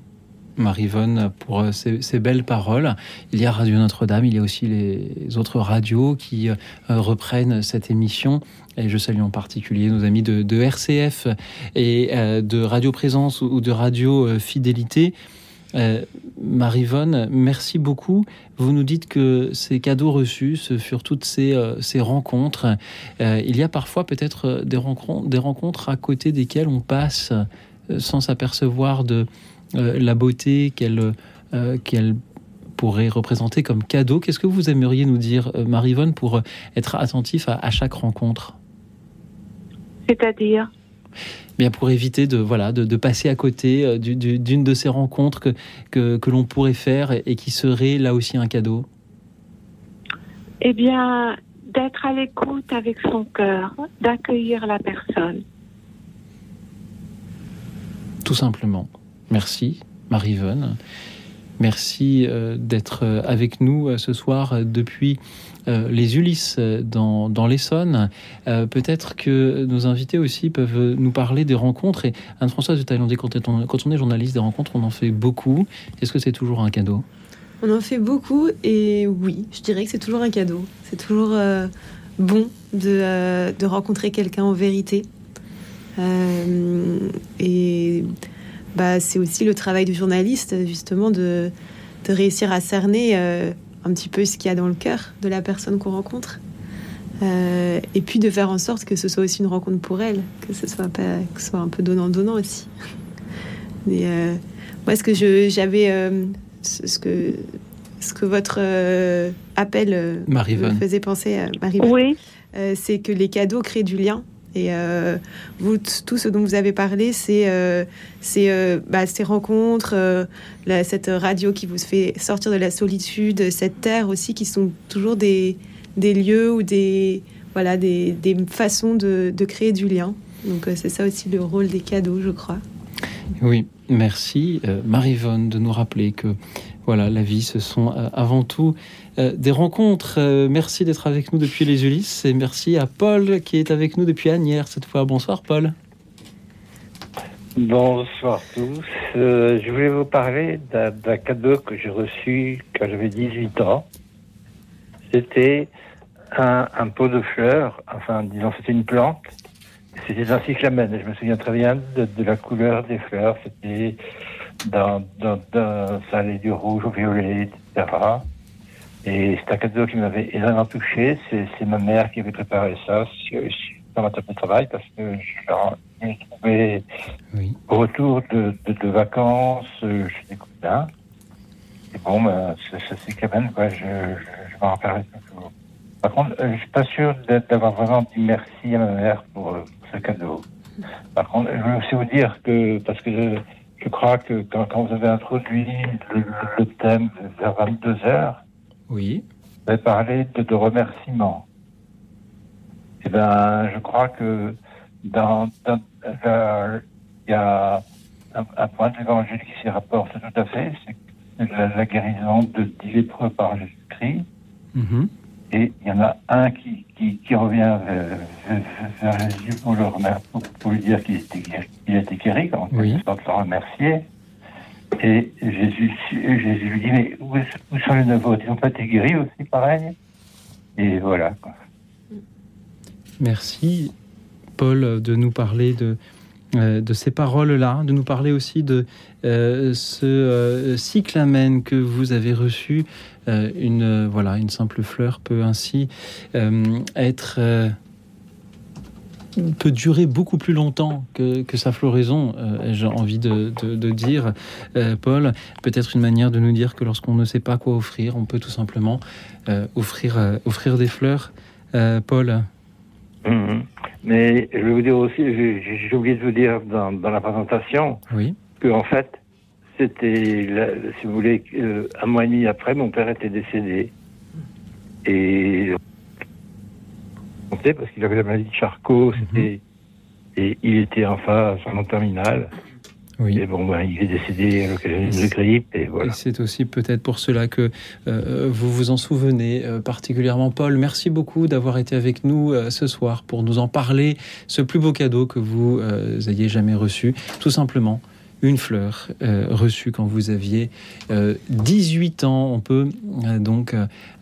Marivonne, pour euh, ces, belles paroles. Il y a Radio Notre-Dame, il y a aussi les autres radios qui euh, reprennent cette émission. Et je salue en particulier nos amis de, RCF et euh, de Radio Présence ou de Radio Fidélité. Euh, Marivonne, merci beaucoup. Vous nous dites que ces cadeaux reçus, furent toutes ces, euh, ces rencontres. Euh, il y a parfois peut-être euh, des rencontres, des rencontres à côté desquelles on passe sans s'apercevoir de la beauté qu'elle pourrait représenter comme cadeau. Qu'est-ce que vous aimeriez nous dire, Marivonne, pour être attentif à chaque rencontre? C'est-à-dire? Bien pour éviter de voilà de, de passer à côté euh, du- du- d'une de ces rencontres que, que, que l'on pourrait faire et, qui serait là aussi un cadeau. Eh bien, d'être à l'écoute avec son cœur, d'accueillir la personne. Tout simplement. Merci, Marivonne. Merci euh, d'être euh, avec nous ce soir depuis euh, les Ulysses euh, dans, l'Essonne. Euh, Peut-être que nos invités aussi peuvent nous parler des rencontres. Et Anne-Françoise de Thaïlandais, quand quand on est journaliste des rencontres, on en fait beaucoup. Est-ce que c'est toujours un cadeau? On en fait beaucoup et oui, je dirais que c'est toujours un cadeau. C'est toujours bon de, rencontrer quelqu'un en vérité. Et bah, c'est aussi le travail du journaliste, justement, de, réussir à cerner un petit peu ce qu'il y a dans le cœur de la personne qu'on rencontre. Euh, et puis de faire en sorte que ce soit aussi une rencontre pour elle, que ce soit, pas, que ce soit un peu donnant-donnant aussi. Mais euh, moi, ce que je- j'avais, euh, ce que, ce que votre appel me faisait penser à Marie. Oui. c'est que les cadeaux créent du lien. Et vous, tout ce dont vous avez parlé, c'est bah, ces rencontres, cette radio qui vous fait sortir de la solitude, cette terre aussi, qui sont toujours des, lieux ou des, voilà, des, façons de, de, créer du lien. Donc c'est ça aussi le rôle des cadeaux, je crois. Oui, merci euh, Marivonne de nous rappeler que voilà, la vie, ce sont euh, avant tout euh, des rencontres. merci d'être avec nous depuis les Ulysses et merci à Paul qui est avec nous depuis Agnières cette fois. Bonsoir Paul. Bonsoir tous. je voulais vous parler d'un cadeau que j'ai reçu quand j'avais 18 ans. C'était un, un, pot de fleurs, enfin disons c'était une plante c'était un cyclamen. Je me souviens très bien de, la couleur des fleurs. C'était dans, dans, ça allait du rouge au violet, etc. Et c'est un cadeau qui m'avait énormément touché. C'est ma mère qui avait préparé ça dans ma table de travail parce que je l'ai trouvé au retour de, de, vacances euh, chez des copains. Et bon, ben, ce cyclamen, quoi, je, je, je m'en rappellerai toujours. Par contre, euh, je suis pas sûr d'avoir vraiment dit merci à ma mère pour, euh, ce cadeau. Par contre, je veux aussi vous dire que, parce que je, crois que quand, vous avez introduit le, thème vers 22 heures, oui. vous avez parlé de, de remerciements. Eh bien, je crois que dans, il y a un, point de l'évangile qui s'y rapporte tout à fait, c'est la, guérison de dix lépreux par Jésus-Christ. Mm-hmm. Et il y en a un qui, qui, revient vers, Jésus pour, le pour, lui dire qu'il était, qu'il était guéri, quand oui. le remercier. Et Jésus, lui dit, mais où, sont les neuf autres Ils n'ont pas été guéris aussi, pareil? Et voilà. Merci, Paul, de nous parler de, euh, de ces paroles-là, de nous parler aussi de euh, ce euh, cyclamen que vous avez reçu une, voilà, une simple fleur peut ainsi être peut durer beaucoup plus longtemps que, que sa floraison, j'ai envie de, de, dire, Paul. Peut-être une manière de nous dire que lorsqu'on ne sait pas quoi offrir, on peut tout simplement offrir, offrir des fleurs. Paul mhm. Mais je vais vous dire aussi, j'ai oublié de vous dire dans, dans la présentation, oui. que en fait, c'était, si vous voulez, euh, un mois et demi après, mon père était décédé. Et parce qu'il avait la maladie de Charcot, mhm. et il était en phase en terminale. Oui. Et bon, ben, il est décédé à l'occasion de grippe, et voilà. c'est aussi peut-être pour cela que euh, vous vous en souvenez euh, particulièrement. Paul, merci beaucoup d'avoir été avec nous ce soir pour nous en parler. Ce plus beau cadeau que vous ayez jamais reçu, tout simplement une fleur euh, reçue quand vous aviez 18 euh, ans. On peut euh, donc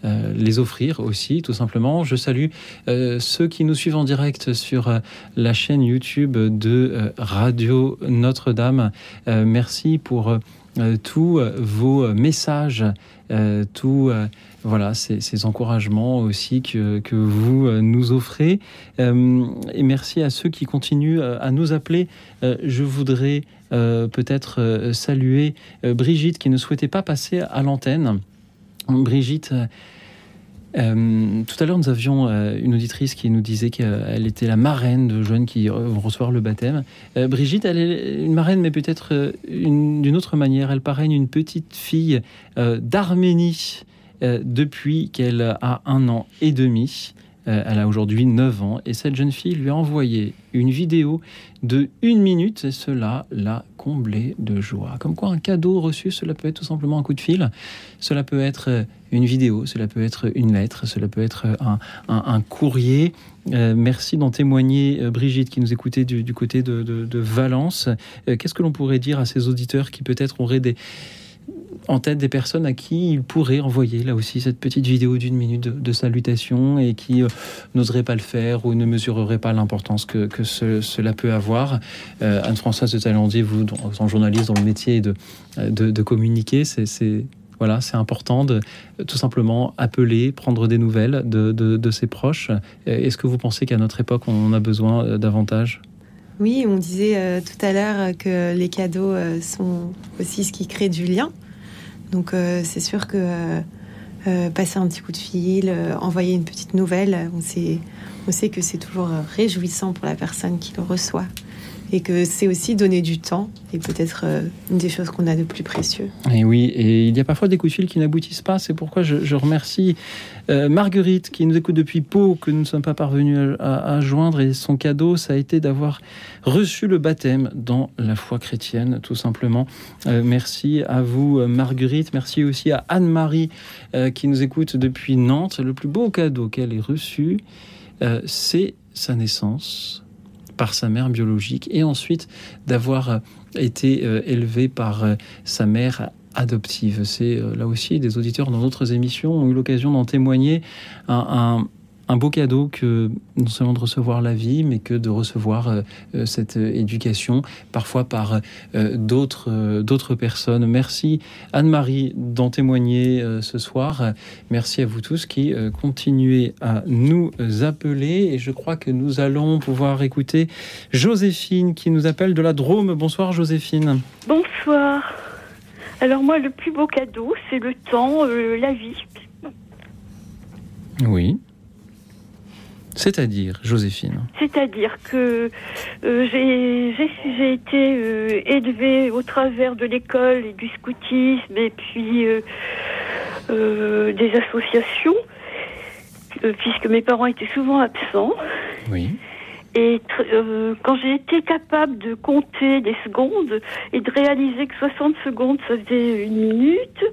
les offrir aussi, tout simplement. Je salue ceux qui nous suivent en direct sur la chaîne YouTube de Radio Notre-Dame. merci pour tous vos messages, tous voilà, ces, encouragements aussi que, que vous nous offrez. et merci à ceux qui continuent à nous appeler. je voudrais peut-être euh, saluer euh, Brigitte qui ne souhaitait pas passer à l'antenne. Brigitte. tout à l'heure, nous avions une auditrice qui nous disait qu'elle était la marraine de jeunes qui vont recevoir le baptême. Brigitte, elle est une marraine, mais peut-être d'une autre manière. Elle parraine une petite fille d'Arménie depuis qu'elle a un an et demi. Euh, elle a aujourd'hui 9 ans et cette jeune fille lui a envoyé une vidéo de une minute et cela l'a comblée de joie. Comme quoi un cadeau reçu, cela peut être tout simplement un coup de fil, cela peut être euh, une vidéo, cela peut être une lettre, cela peut être un, courrier. Euh, merci d'en témoigner, Brigitte, qui nous écoutait du, côté de, de Valence. Qu'est-ce que l'on pourrait dire à ces auditeurs qui peut-être auraient des en tête des personnes à qui il pourrait envoyer là aussi cette petite vidéo d'une minute de, salutation et qui euh, n'oserait pas le faire ou ne mesurerait pas l'importance que, cela peut avoir. Euh, Anne-Françoise de Talandier, vous, en journaliste dans le métier de, de, communiquer, c'est voilà, c'est important de tout simplement appeler, prendre des nouvelles de, de ses proches. Est-ce que vous pensez qu'à notre époque, on a besoin euh, davantage? Oui, on disait tout à l'heure que les cadeaux sont aussi ce qui crée du lien. Donc c'est sûr que passer un petit coup de fil, envoyer une petite nouvelle, on sait, on sait que c'est toujours réjouissant pour la personne qui le reçoit et que c'est aussi donner du temps et peut-être euh, une des choses qu'on a de plus précieux. Et oui, et il y a parfois des coups de fil qui n'aboutissent pas. C'est pourquoi je, remercie euh, Marguerite qui nous écoute depuis Pau, que nous ne sommes pas parvenus à, joindre. Et son cadeau, ça a été d'avoir reçu le baptême dans la foi chrétienne, tout simplement. Euh, merci à vous, Marguerite. Merci aussi à Anne-Marie qui nous écoute depuis Nantes. Le plus beau cadeau qu'elle ait reçu, c'est sa naissance par sa mère biologique et ensuite d'avoir euh, été euh, élevé par euh, sa mère adoptive. C'est là aussi des auditeurs dans d'autres émissions ont eu l'occasion d'en témoigner. un, un beau cadeau que non seulement de recevoir la vie, mais que de recevoir euh, euh, cette euh, éducation, parfois par d'autres d'autres personnes. Merci Anne-Marie d'en témoigner ce soir. Merci à vous tous qui continuez à nous appeler. Et je crois que nous allons pouvoir écouter Joséphine qui nous appelle de la Drôme. Bonsoir Joséphine. Bonsoir. Alors moi, le plus beau cadeau, c'est le temps, la vie. Oui. C'est-à-dire, Joséphine C'est-à-dire que euh, j'ai été euh, élevée au travers de l'école et du scoutisme et puis euh, des associations, puisque mes parents étaient souvent absents. Oui. Et quand j'ai été capable de compter des secondes et de réaliser que 60 secondes, ça faisait une minute,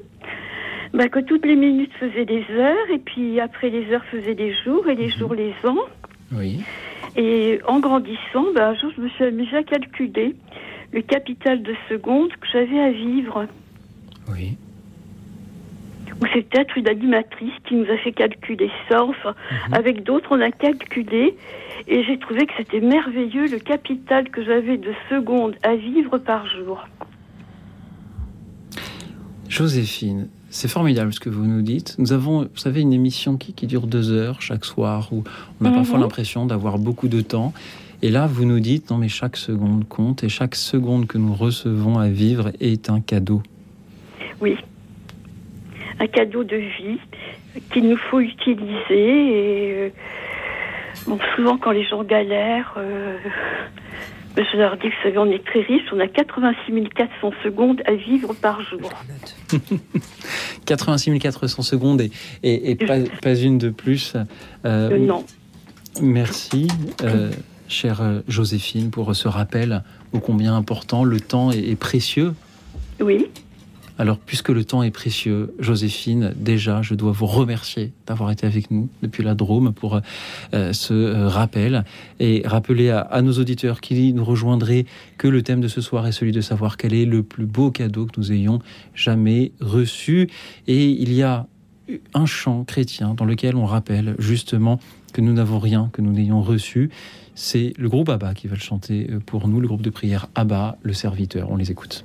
bah, que toutes les minutes faisaient des heures, et puis après les heures faisaient des jours, et les mhm. jours les ans. Oui. Et en grandissant, bah, un jour, je me suis amusée à calculer le capital de secondes que j'avais à vivre. Oui. Ou c'est peut-être une animatrice qui nous a fait calculer ça. Enfin, mhm. avec d'autres, on a calculé. Et j'ai trouvé que c'était merveilleux le capital que j'avais de secondes à vivre par jour. Joséphine, c'est formidable ce que vous nous dites. Nous avons, vous savez, une émission qui, qui dure deux heures chaque soir, où on a parfois mhm. l'impression d'avoir beaucoup de temps. Et là, vous nous dites, non mais chaque seconde compte, et chaque seconde que nous recevons à vivre est un cadeau. Oui, un cadeau de vie qu'il nous faut utiliser. Et euh, bon, souvent quand les gens galèrent, euh, je leur dis, vous savez, on est très riche, on a 86 400 secondes à vivre par jour. 86 400 secondes et, pas, une de plus. Euh, euh, non. Merci, euh, chère Joséphine, pour ce rappel ô combien important. Le temps est précieux. Oui. Alors, puisque le temps est précieux, Joséphine, déjà, je dois vous remercier d'avoir été avec nous depuis la Drôme pour euh, ce euh, rappel et rappeler à, nos auditeurs qui nous rejoindraient que le thème de ce soir est celui de savoir quel est le plus beau cadeau que nous ayons jamais reçu. Et il y a un chant chrétien dans lequel on rappelle justement que nous n'avons rien que nous n'ayons reçu. C'est le groupe Abba qui va le chanter euh, pour nous, le groupe de prière Abba, le serviteur. On les écoute.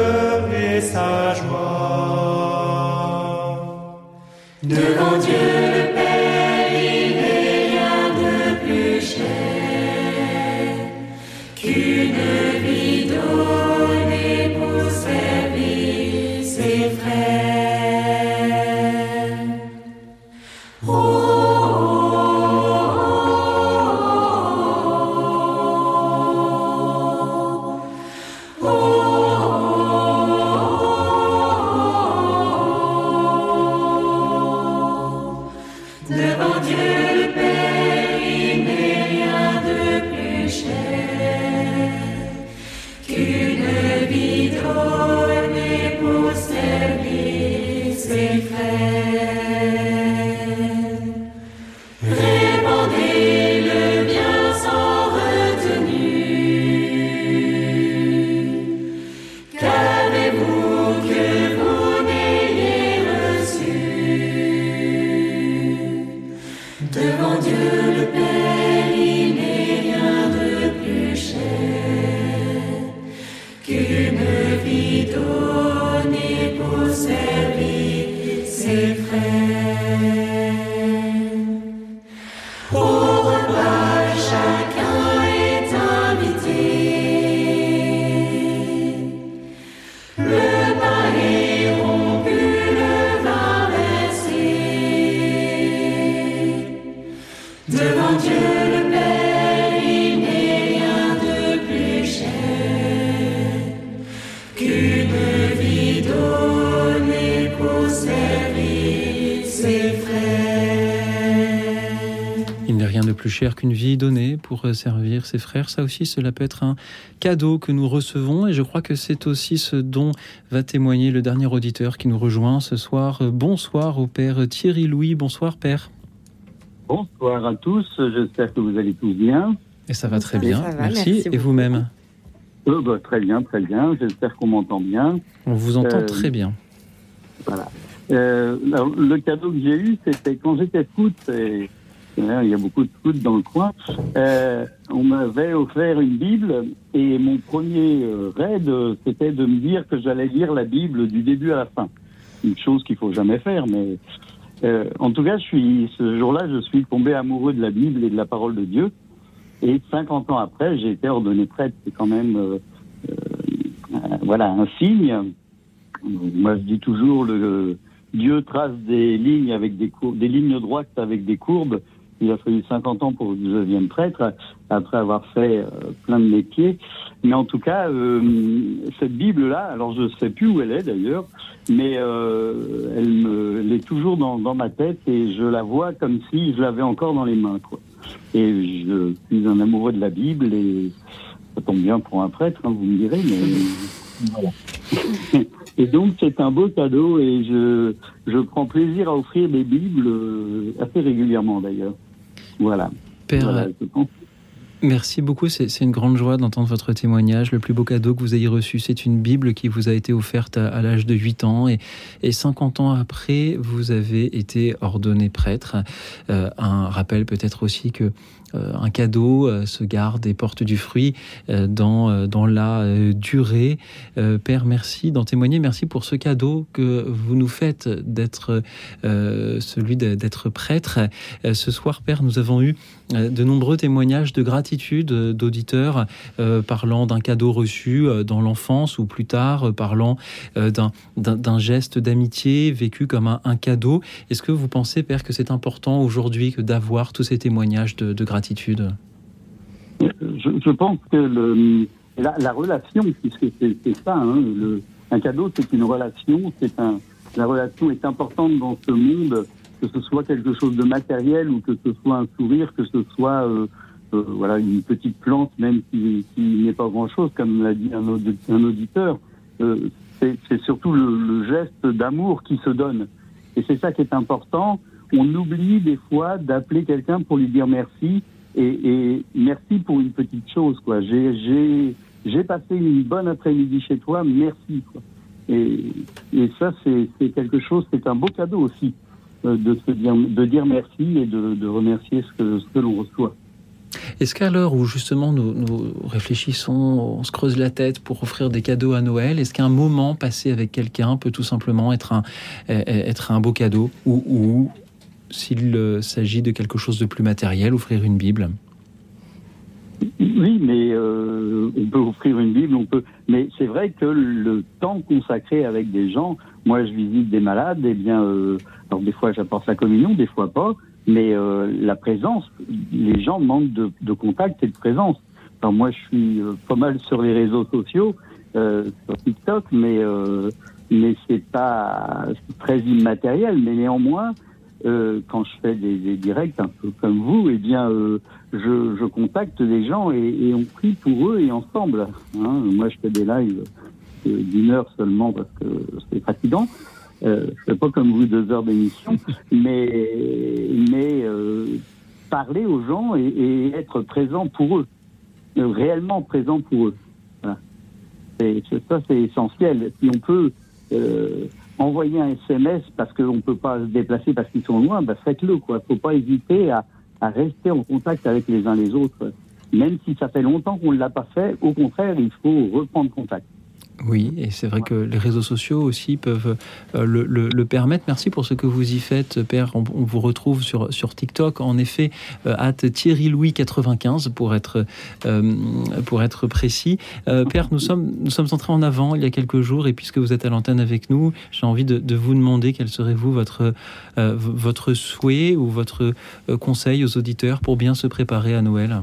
douleur et sa joie. Devant Dieu, ses frères. Ça aussi, cela peut être un cadeau que nous recevons et je crois que c'est aussi ce dont va témoigner le dernier auditeur qui nous rejoint ce soir. Euh, Bonsoir au Père Thierry Louis. Bonsoir Père. Bonsoir à tous, j'espère que vous allez tous bien. Et ça va très bien, va, merci. merci Et vous-même Euh, bah, Très bien, très bien, j'espère qu'on m'entend bien. On vous entend Euh, très bien. Voilà. Euh, alors, le cadeau que j'ai eu, c'était quand j'étais scout, et, il y a beaucoup de scouts dans le coin, euh, on m'avait offert une Bible et mon premier euh, raid, euh, c'était de me dire que j'allais lire la Bible du début à la fin. Une chose qu'il faut jamais faire, mais en tout cas, ce jour-là, je suis tombé amoureux de la Bible et de la parole de Dieu. Et 50 ans après, j'ai été ordonné prêtre. C'est quand même, voilà, un signe. Moi, je dis toujours, Dieu trace des lignes avec des lignes droites avec des courbes. Il a fallu 50 ans pour que je devienne prêtre, après avoir fait euh, plein de métiers. Mais en tout cas, euh, cette Bible-là, alors je ne sais plus où elle est d'ailleurs, mais euh, elle, me, elle est toujours dans, dans ma tête et je la vois comme si je l'avais encore dans les mains. Quoi. Et je suis un amoureux de la Bible et ça tombe bien pour un prêtre, hein, vous me direz, mais voilà. Et donc c'est un beau cadeau et je, je prends plaisir à offrir des Bibles assez régulièrement d'ailleurs. Voilà. Père, Voilà, pense. Merci beaucoup, c'est une grande joie d'entendre votre témoignage. Le plus beau cadeau que vous ayez reçu, c'est une Bible qui vous a été offerte à, à l'âge de 8 ans et, et 50 ans après, vous avez été ordonné prêtre. Euh, un rappel peut-être aussi que euh, un cadeau euh, se garde et porte du fruit euh, dans, euh, dans la euh, durée. Euh, Père, merci d'en témoigner. Merci pour ce cadeau que vous nous faites d'être euh, celui d'être prêtre. Euh, ce soir, Père, nous avons eu euh, de nombreux témoignages de gratitude euh, d'auditeurs euh, parlant d'un cadeau reçu euh, dans l'enfance ou plus tard, euh, parlant euh, d'un- geste d'amitié vécu comme un, cadeau. Est-ce que vous pensez, Père, que c'est important aujourd'hui d'avoir tous ces témoignages de gratitude? Je, pense que la, la relation, puisque c'est ça, hein, un cadeau, c'est une relation, la relation est importante dans ce monde, que ce soit quelque chose de matériel ou que ce soit un sourire, que ce soit euh, euh, voilà une petite plante, même qui, qui n'est pas grand-chose, comme l'a dit un, audi- un auditeur. Euh, c'est surtout le geste d'amour qui se donne. Et c'est ça qui est important. On oublie des fois d'appeler quelqu'un pour lui dire merci et, merci pour une petite chose. quoi. J'ai passé une bonne après-midi chez toi, merci. Et, ça, c'est quelque chose, c'est un beau cadeau aussi euh, de se dire de dire merci et de, remercier ce que, l'on reçoit. Est-ce qu'à l'heure où justement nous, réfléchissons, on se creuse la tête pour offrir des cadeaux à Noël, est-ce qu'un moment passé avec quelqu'un peut tout simplement être un, être un beau cadeau ou s'il euh, s'agit de quelque chose de plus matériel, offrir une Bible Oui, mais euh, on peut offrir une Bible, on peut. Mais c'est vrai que le temps consacré avec des gens, moi je visite des malades, et bien, euh, alors des fois j'apporte la communion, des fois pas, mais la présence, les gens manquent de, de contact et de présence. Alors moi je suis pas mal sur les réseaux sociaux, sur TikTok, mais mais c'est pas très immatériel, mais néanmoins. Euh, quand je fais des, des directs un peu comme vous, eh bien, euh, je, je contacte des gens et, et on prie pour eux et ensemble. Hein. Moi, je fais des lives euh, d'une heure seulement parce que c'est fatigant. Euh, je fais pas comme vous deux heures d'émission, mais mais parler aux gens et, et être présent pour eux, réellement présent pour eux. Voilà. C'est- ça, c'est essentiel. Si on peut envoyer un SMS parce qu'on ne peut pas se déplacer parce qu'ils sont loin, bah faites-le. Il ne faut pas hésiter à rester en contact avec les uns les autres. Même si ça fait longtemps qu'on ne l'a pas fait, au contraire, il faut reprendre contact. Oui, et c'est vrai que les réseaux sociaux aussi peuvent euh, le, permettre. Merci pour ce que vous y faites, Père. On, vous retrouve sur, sur TikTok, en effet, euh, at Thierry Louis 95 pour être, euh, pour être précis. Père, nous sommes, nous sommes entrés en avant il y a quelques jours, et puisque vous êtes à l'antenne avec nous, j'ai envie de, vous demander quel serait vous votre, votre souhait ou votre conseil aux auditeurs pour bien se préparer à Noël?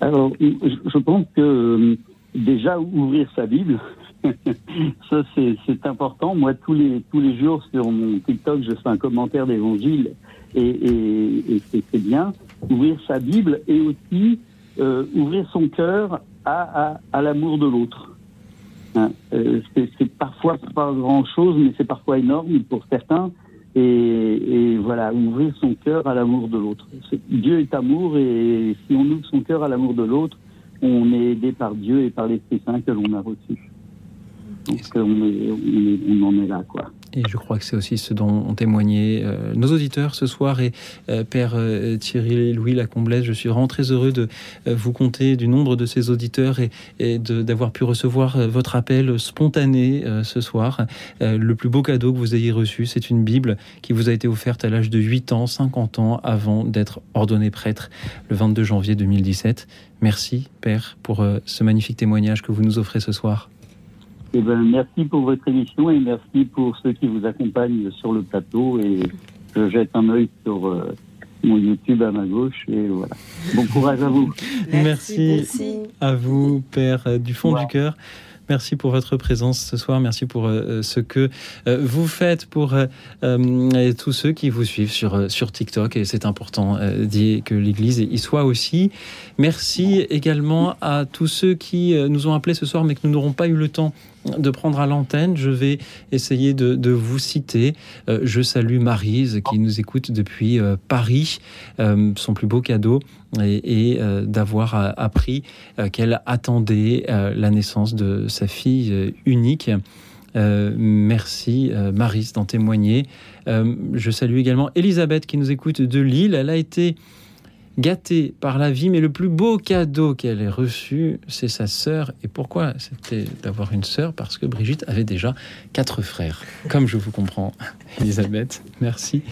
Alors, je pense que déjà ouvrir sa Bible, ça c'est important. Moi, tous les tous les jours sur mon TikTok, je fais un commentaire d'évangile et, et, et c'est bien. Ouvrir sa Bible et aussi euh, ouvrir son cœur à, à, à l'amour de l'autre. Hein, euh, c'est parfois pas grand chose, mais c'est parfois énorme pour certains. Et, et voilà, ouvrir son cœur à l'amour de l'autre. Dieu est amour et si on ouvre son cœur à l'amour de l'autre, on est aidé par Dieu et par l'Esprit Saint que l'on a reçu. Donc on, est, on, est- on en est là, quoi. Et je crois que c'est aussi ce dont ont témoigné euh, nos auditeurs ce soir. Et euh, Père euh, Thierry Louis Lacomblesse, je suis vraiment très heureux de vous compter du nombre de ces auditeurs et, et d'avoir pu recevoir votre appel spontané ce soir. Le plus beau cadeau que vous ayez reçu, c'est une Bible qui vous a été offerte à l'âge de 8 ans, 50 ans avant d'être ordonné prêtre le 22 janvier 2017. Merci, Père, pour ce magnifique témoignage que vous nous offrez ce soir. Eh ben, merci pour votre émission et merci pour ceux qui vous accompagnent sur le plateau. Et je jette un œil sur euh, mon YouTube à ma gauche. Et voilà. Bon courage à vous. Merci, à vous, Père, euh, du fond du cœur. Merci pour votre présence ce soir. Merci pour euh, ce que euh, vous faites pour euh, euh, tous ceux qui vous suivent sur, sur TikTok. Et c'est important euh, d'y- que l'Église y soit aussi. Merci également à tous ceux qui euh, nous ont appelés ce soir, mais que nous n'aurons pas eu le temps de prendre à l'antenne. Je vais essayer de, vous citer. Euh, je salue Marise qui nous écoute depuis euh, Paris. Euh, son plus beau cadeau et, et, d'avoir appris qu'elle attendait la naissance de sa fille unique. Merci Marise d'en témoigner. Je salue également Elisabeth qui nous écoute de Lille. Elle a été gâtée par la vie, mais le plus beau cadeau qu'elle ait reçu, c'est sa sœur. Et pourquoi c'était d'avoir une sœur? Parce que Brigitte avait déjà quatre frères, comme je vous comprends, Elisabeth. Merci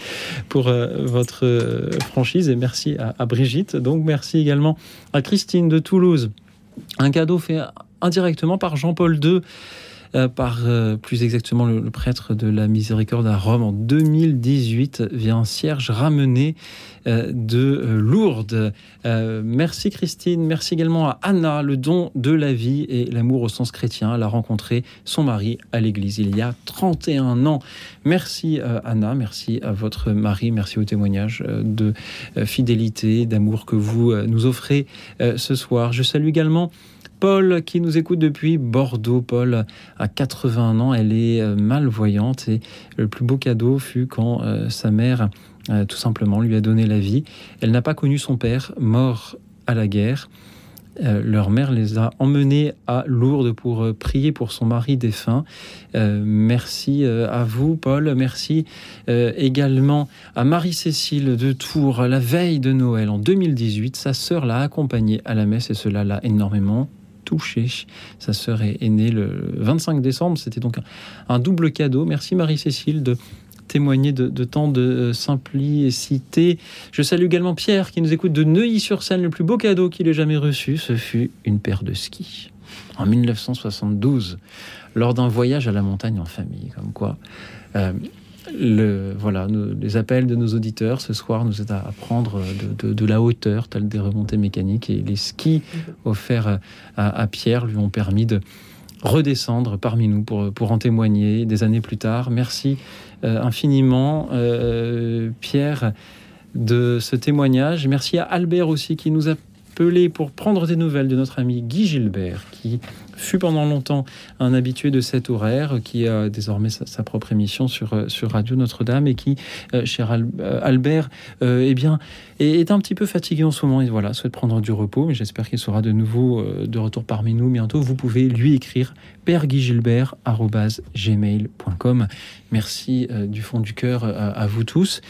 pour euh, votre euh, franchise et merci à, à Brigitte. Donc merci également à Christine de Toulouse. Un cadeau fait indirectement par Jean-Paul II. Euh, par euh, plus exactement le, prêtre de la Miséricorde à Rome en 2018 via un cierge ramené euh, de Lourdes. Merci Christine, merci également à Anna, le don de la vie et l'amour au sens chrétien. Elle a rencontré son mari à l'église il y a 31 ans. Merci Anna, merci à votre mari, merci au témoignage de fidélité, d'amour que vous nous offrez ce soir. Je salue également Paul qui nous écoute depuis Bordeaux. Paul a 81 ans, elle est euh, malvoyante et le plus beau cadeau fut quand euh, sa mère euh, tout simplement lui a donné la vie. Elle n'a pas connu son père, mort à la guerre. Leur mère les a emmenés à Lourdes pour prier pour son mari défunt. Merci à vous, Paul. Merci également à Marie-Cécile de Tours. La veille de Noël en 2018, sa sœur l'a accompagnée à la messe et cela l'a énormément touché. Sa sœur est, née le 25 décembre. C'était donc un, double cadeau. Merci Marie-Cécile de témoigner de, de tant de euh, simplicité. Je salue également Pierre qui nous écoute de Neuilly-sur-Seine. Le plus beau cadeau qu'il ait jamais reçu, ce fut une paire de skis. En 1972, lors d'un voyage à la montagne en famille, comme quoi euh, voilà, les appels de nos auditeurs ce soir nous aident à, prendre de, la hauteur, telles des remontées mécaniques. Et les skis offerts à, Pierre lui ont permis de redescendre parmi nous pour, pour en témoigner des années plus tard. Merci euh, infiniment, euh, Pierre, de ce témoignage. Merci à Albert aussi qui nous a appelé pour prendre des nouvelles de notre ami Guy Gilbert, qui fut pendant longtemps un habitué de cet horaire, qui a désormais sa, propre émission sur, euh, sur Radio Notre-Dame et qui, euh, cher euh, Albert, eh bien, est, est un petit peu fatigué en ce moment et voilà, souhaite prendre du repos, mais j'espère qu'il sera de nouveau de retour parmi nous bientôt. Vous pouvez lui écrire perguygilbert.gmail.com. Merci du fond du cœur à vous tous.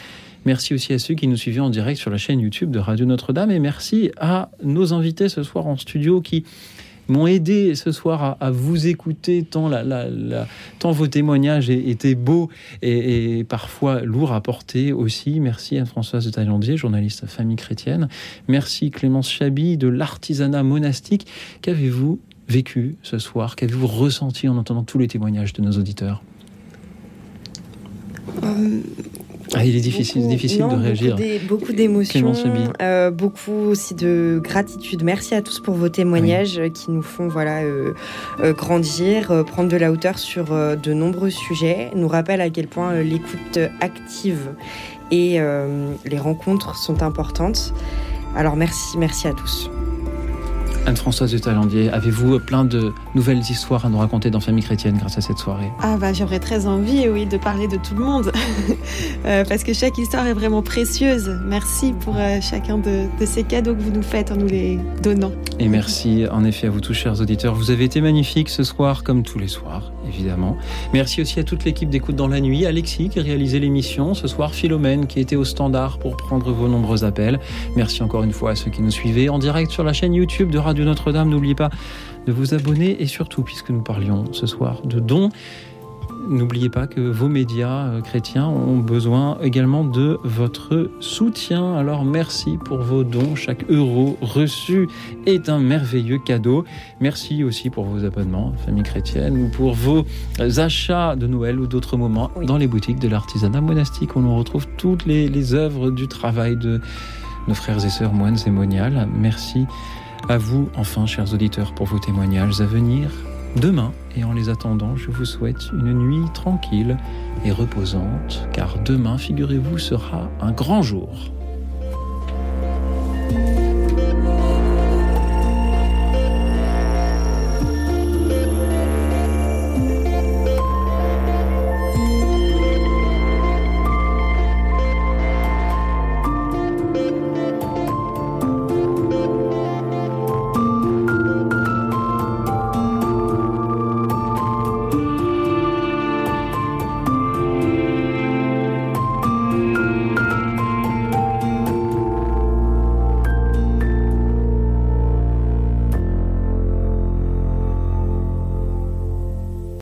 Merci aussi à ceux qui nous suivaient en direct sur la chaîne YouTube de Radio Notre-Dame et merci à nos invités ce soir en studio qui m'ont aidé ce soir à, vous écouter tant, vos témoignages étaient beaux et, parfois lourds à porter aussi. Merci à Françoise de Taillandier, journaliste famille chrétienne. Merci Clémence Chabi de l'artisanat monastique. Qu'avez-vous vécu ce soir? Qu'avez-vous ressenti en entendant tous les témoignages de nos auditeurs? Euh, Ah, Il est difficile, beaucoup- difficile non, de réagir. Beaucoup d'é- beaucoup d'émotions, euh, beaucoup aussi de gratitude. Merci à tous pour vos témoignages euh, qui nous font voilà euh, euh, grandir, prendre de la hauteur sur de nombreux sujets. Nous rappelle à quel point l'écoute active et les rencontres sont importantes. Alors merci, merci à tous. Anne-Françoise de Taillandier, avez-vous plein de nouvelles histoires à nous raconter dans Famille Chrétienne grâce à cette soirée? Ah bah j'aurais très envie, oui, de parler de tout le monde, Euh, parce que chaque histoire est vraiment précieuse. Merci pour euh, chacun de, de ces cadeaux que vous nous faites en nous les donnant. Et merci en effet à vous tous, chers auditeurs. Vous avez été magnifiques ce soir, comme tous les soirs, évidemment. Merci aussi à toute l'équipe d'écoute dans la nuit. Alexis qui a réalisé l'émission. Ce soir, Philomène qui était au standard pour prendre vos nombreux appels. Merci encore une fois à ceux qui nous suivaient en direct sur la chaîne YouTube de Radio Notre-Dame. N'oubliez pas de vous abonner et surtout, puisque nous parlions ce soir de dons, N'oubliez pas que vos médias euh, chrétiens ont besoin également de votre soutien. Alors merci pour vos dons. Chaque euro reçu est un merveilleux cadeau. Merci aussi pour vos abonnements, famille chrétienne, ou pour vos achats de Noël ou d'autres moments dans les boutiques de l'artisanat monastique. où l'on retrouve toutes les, les œuvres du travail de nos frères et sœurs moines et moniales. Merci à vous, enfin, chers auditeurs, pour vos témoignages à venir demain et en les attendant, je vous souhaite une nuit tranquille et reposante, car demain, figurez-vous, sera un grand jour.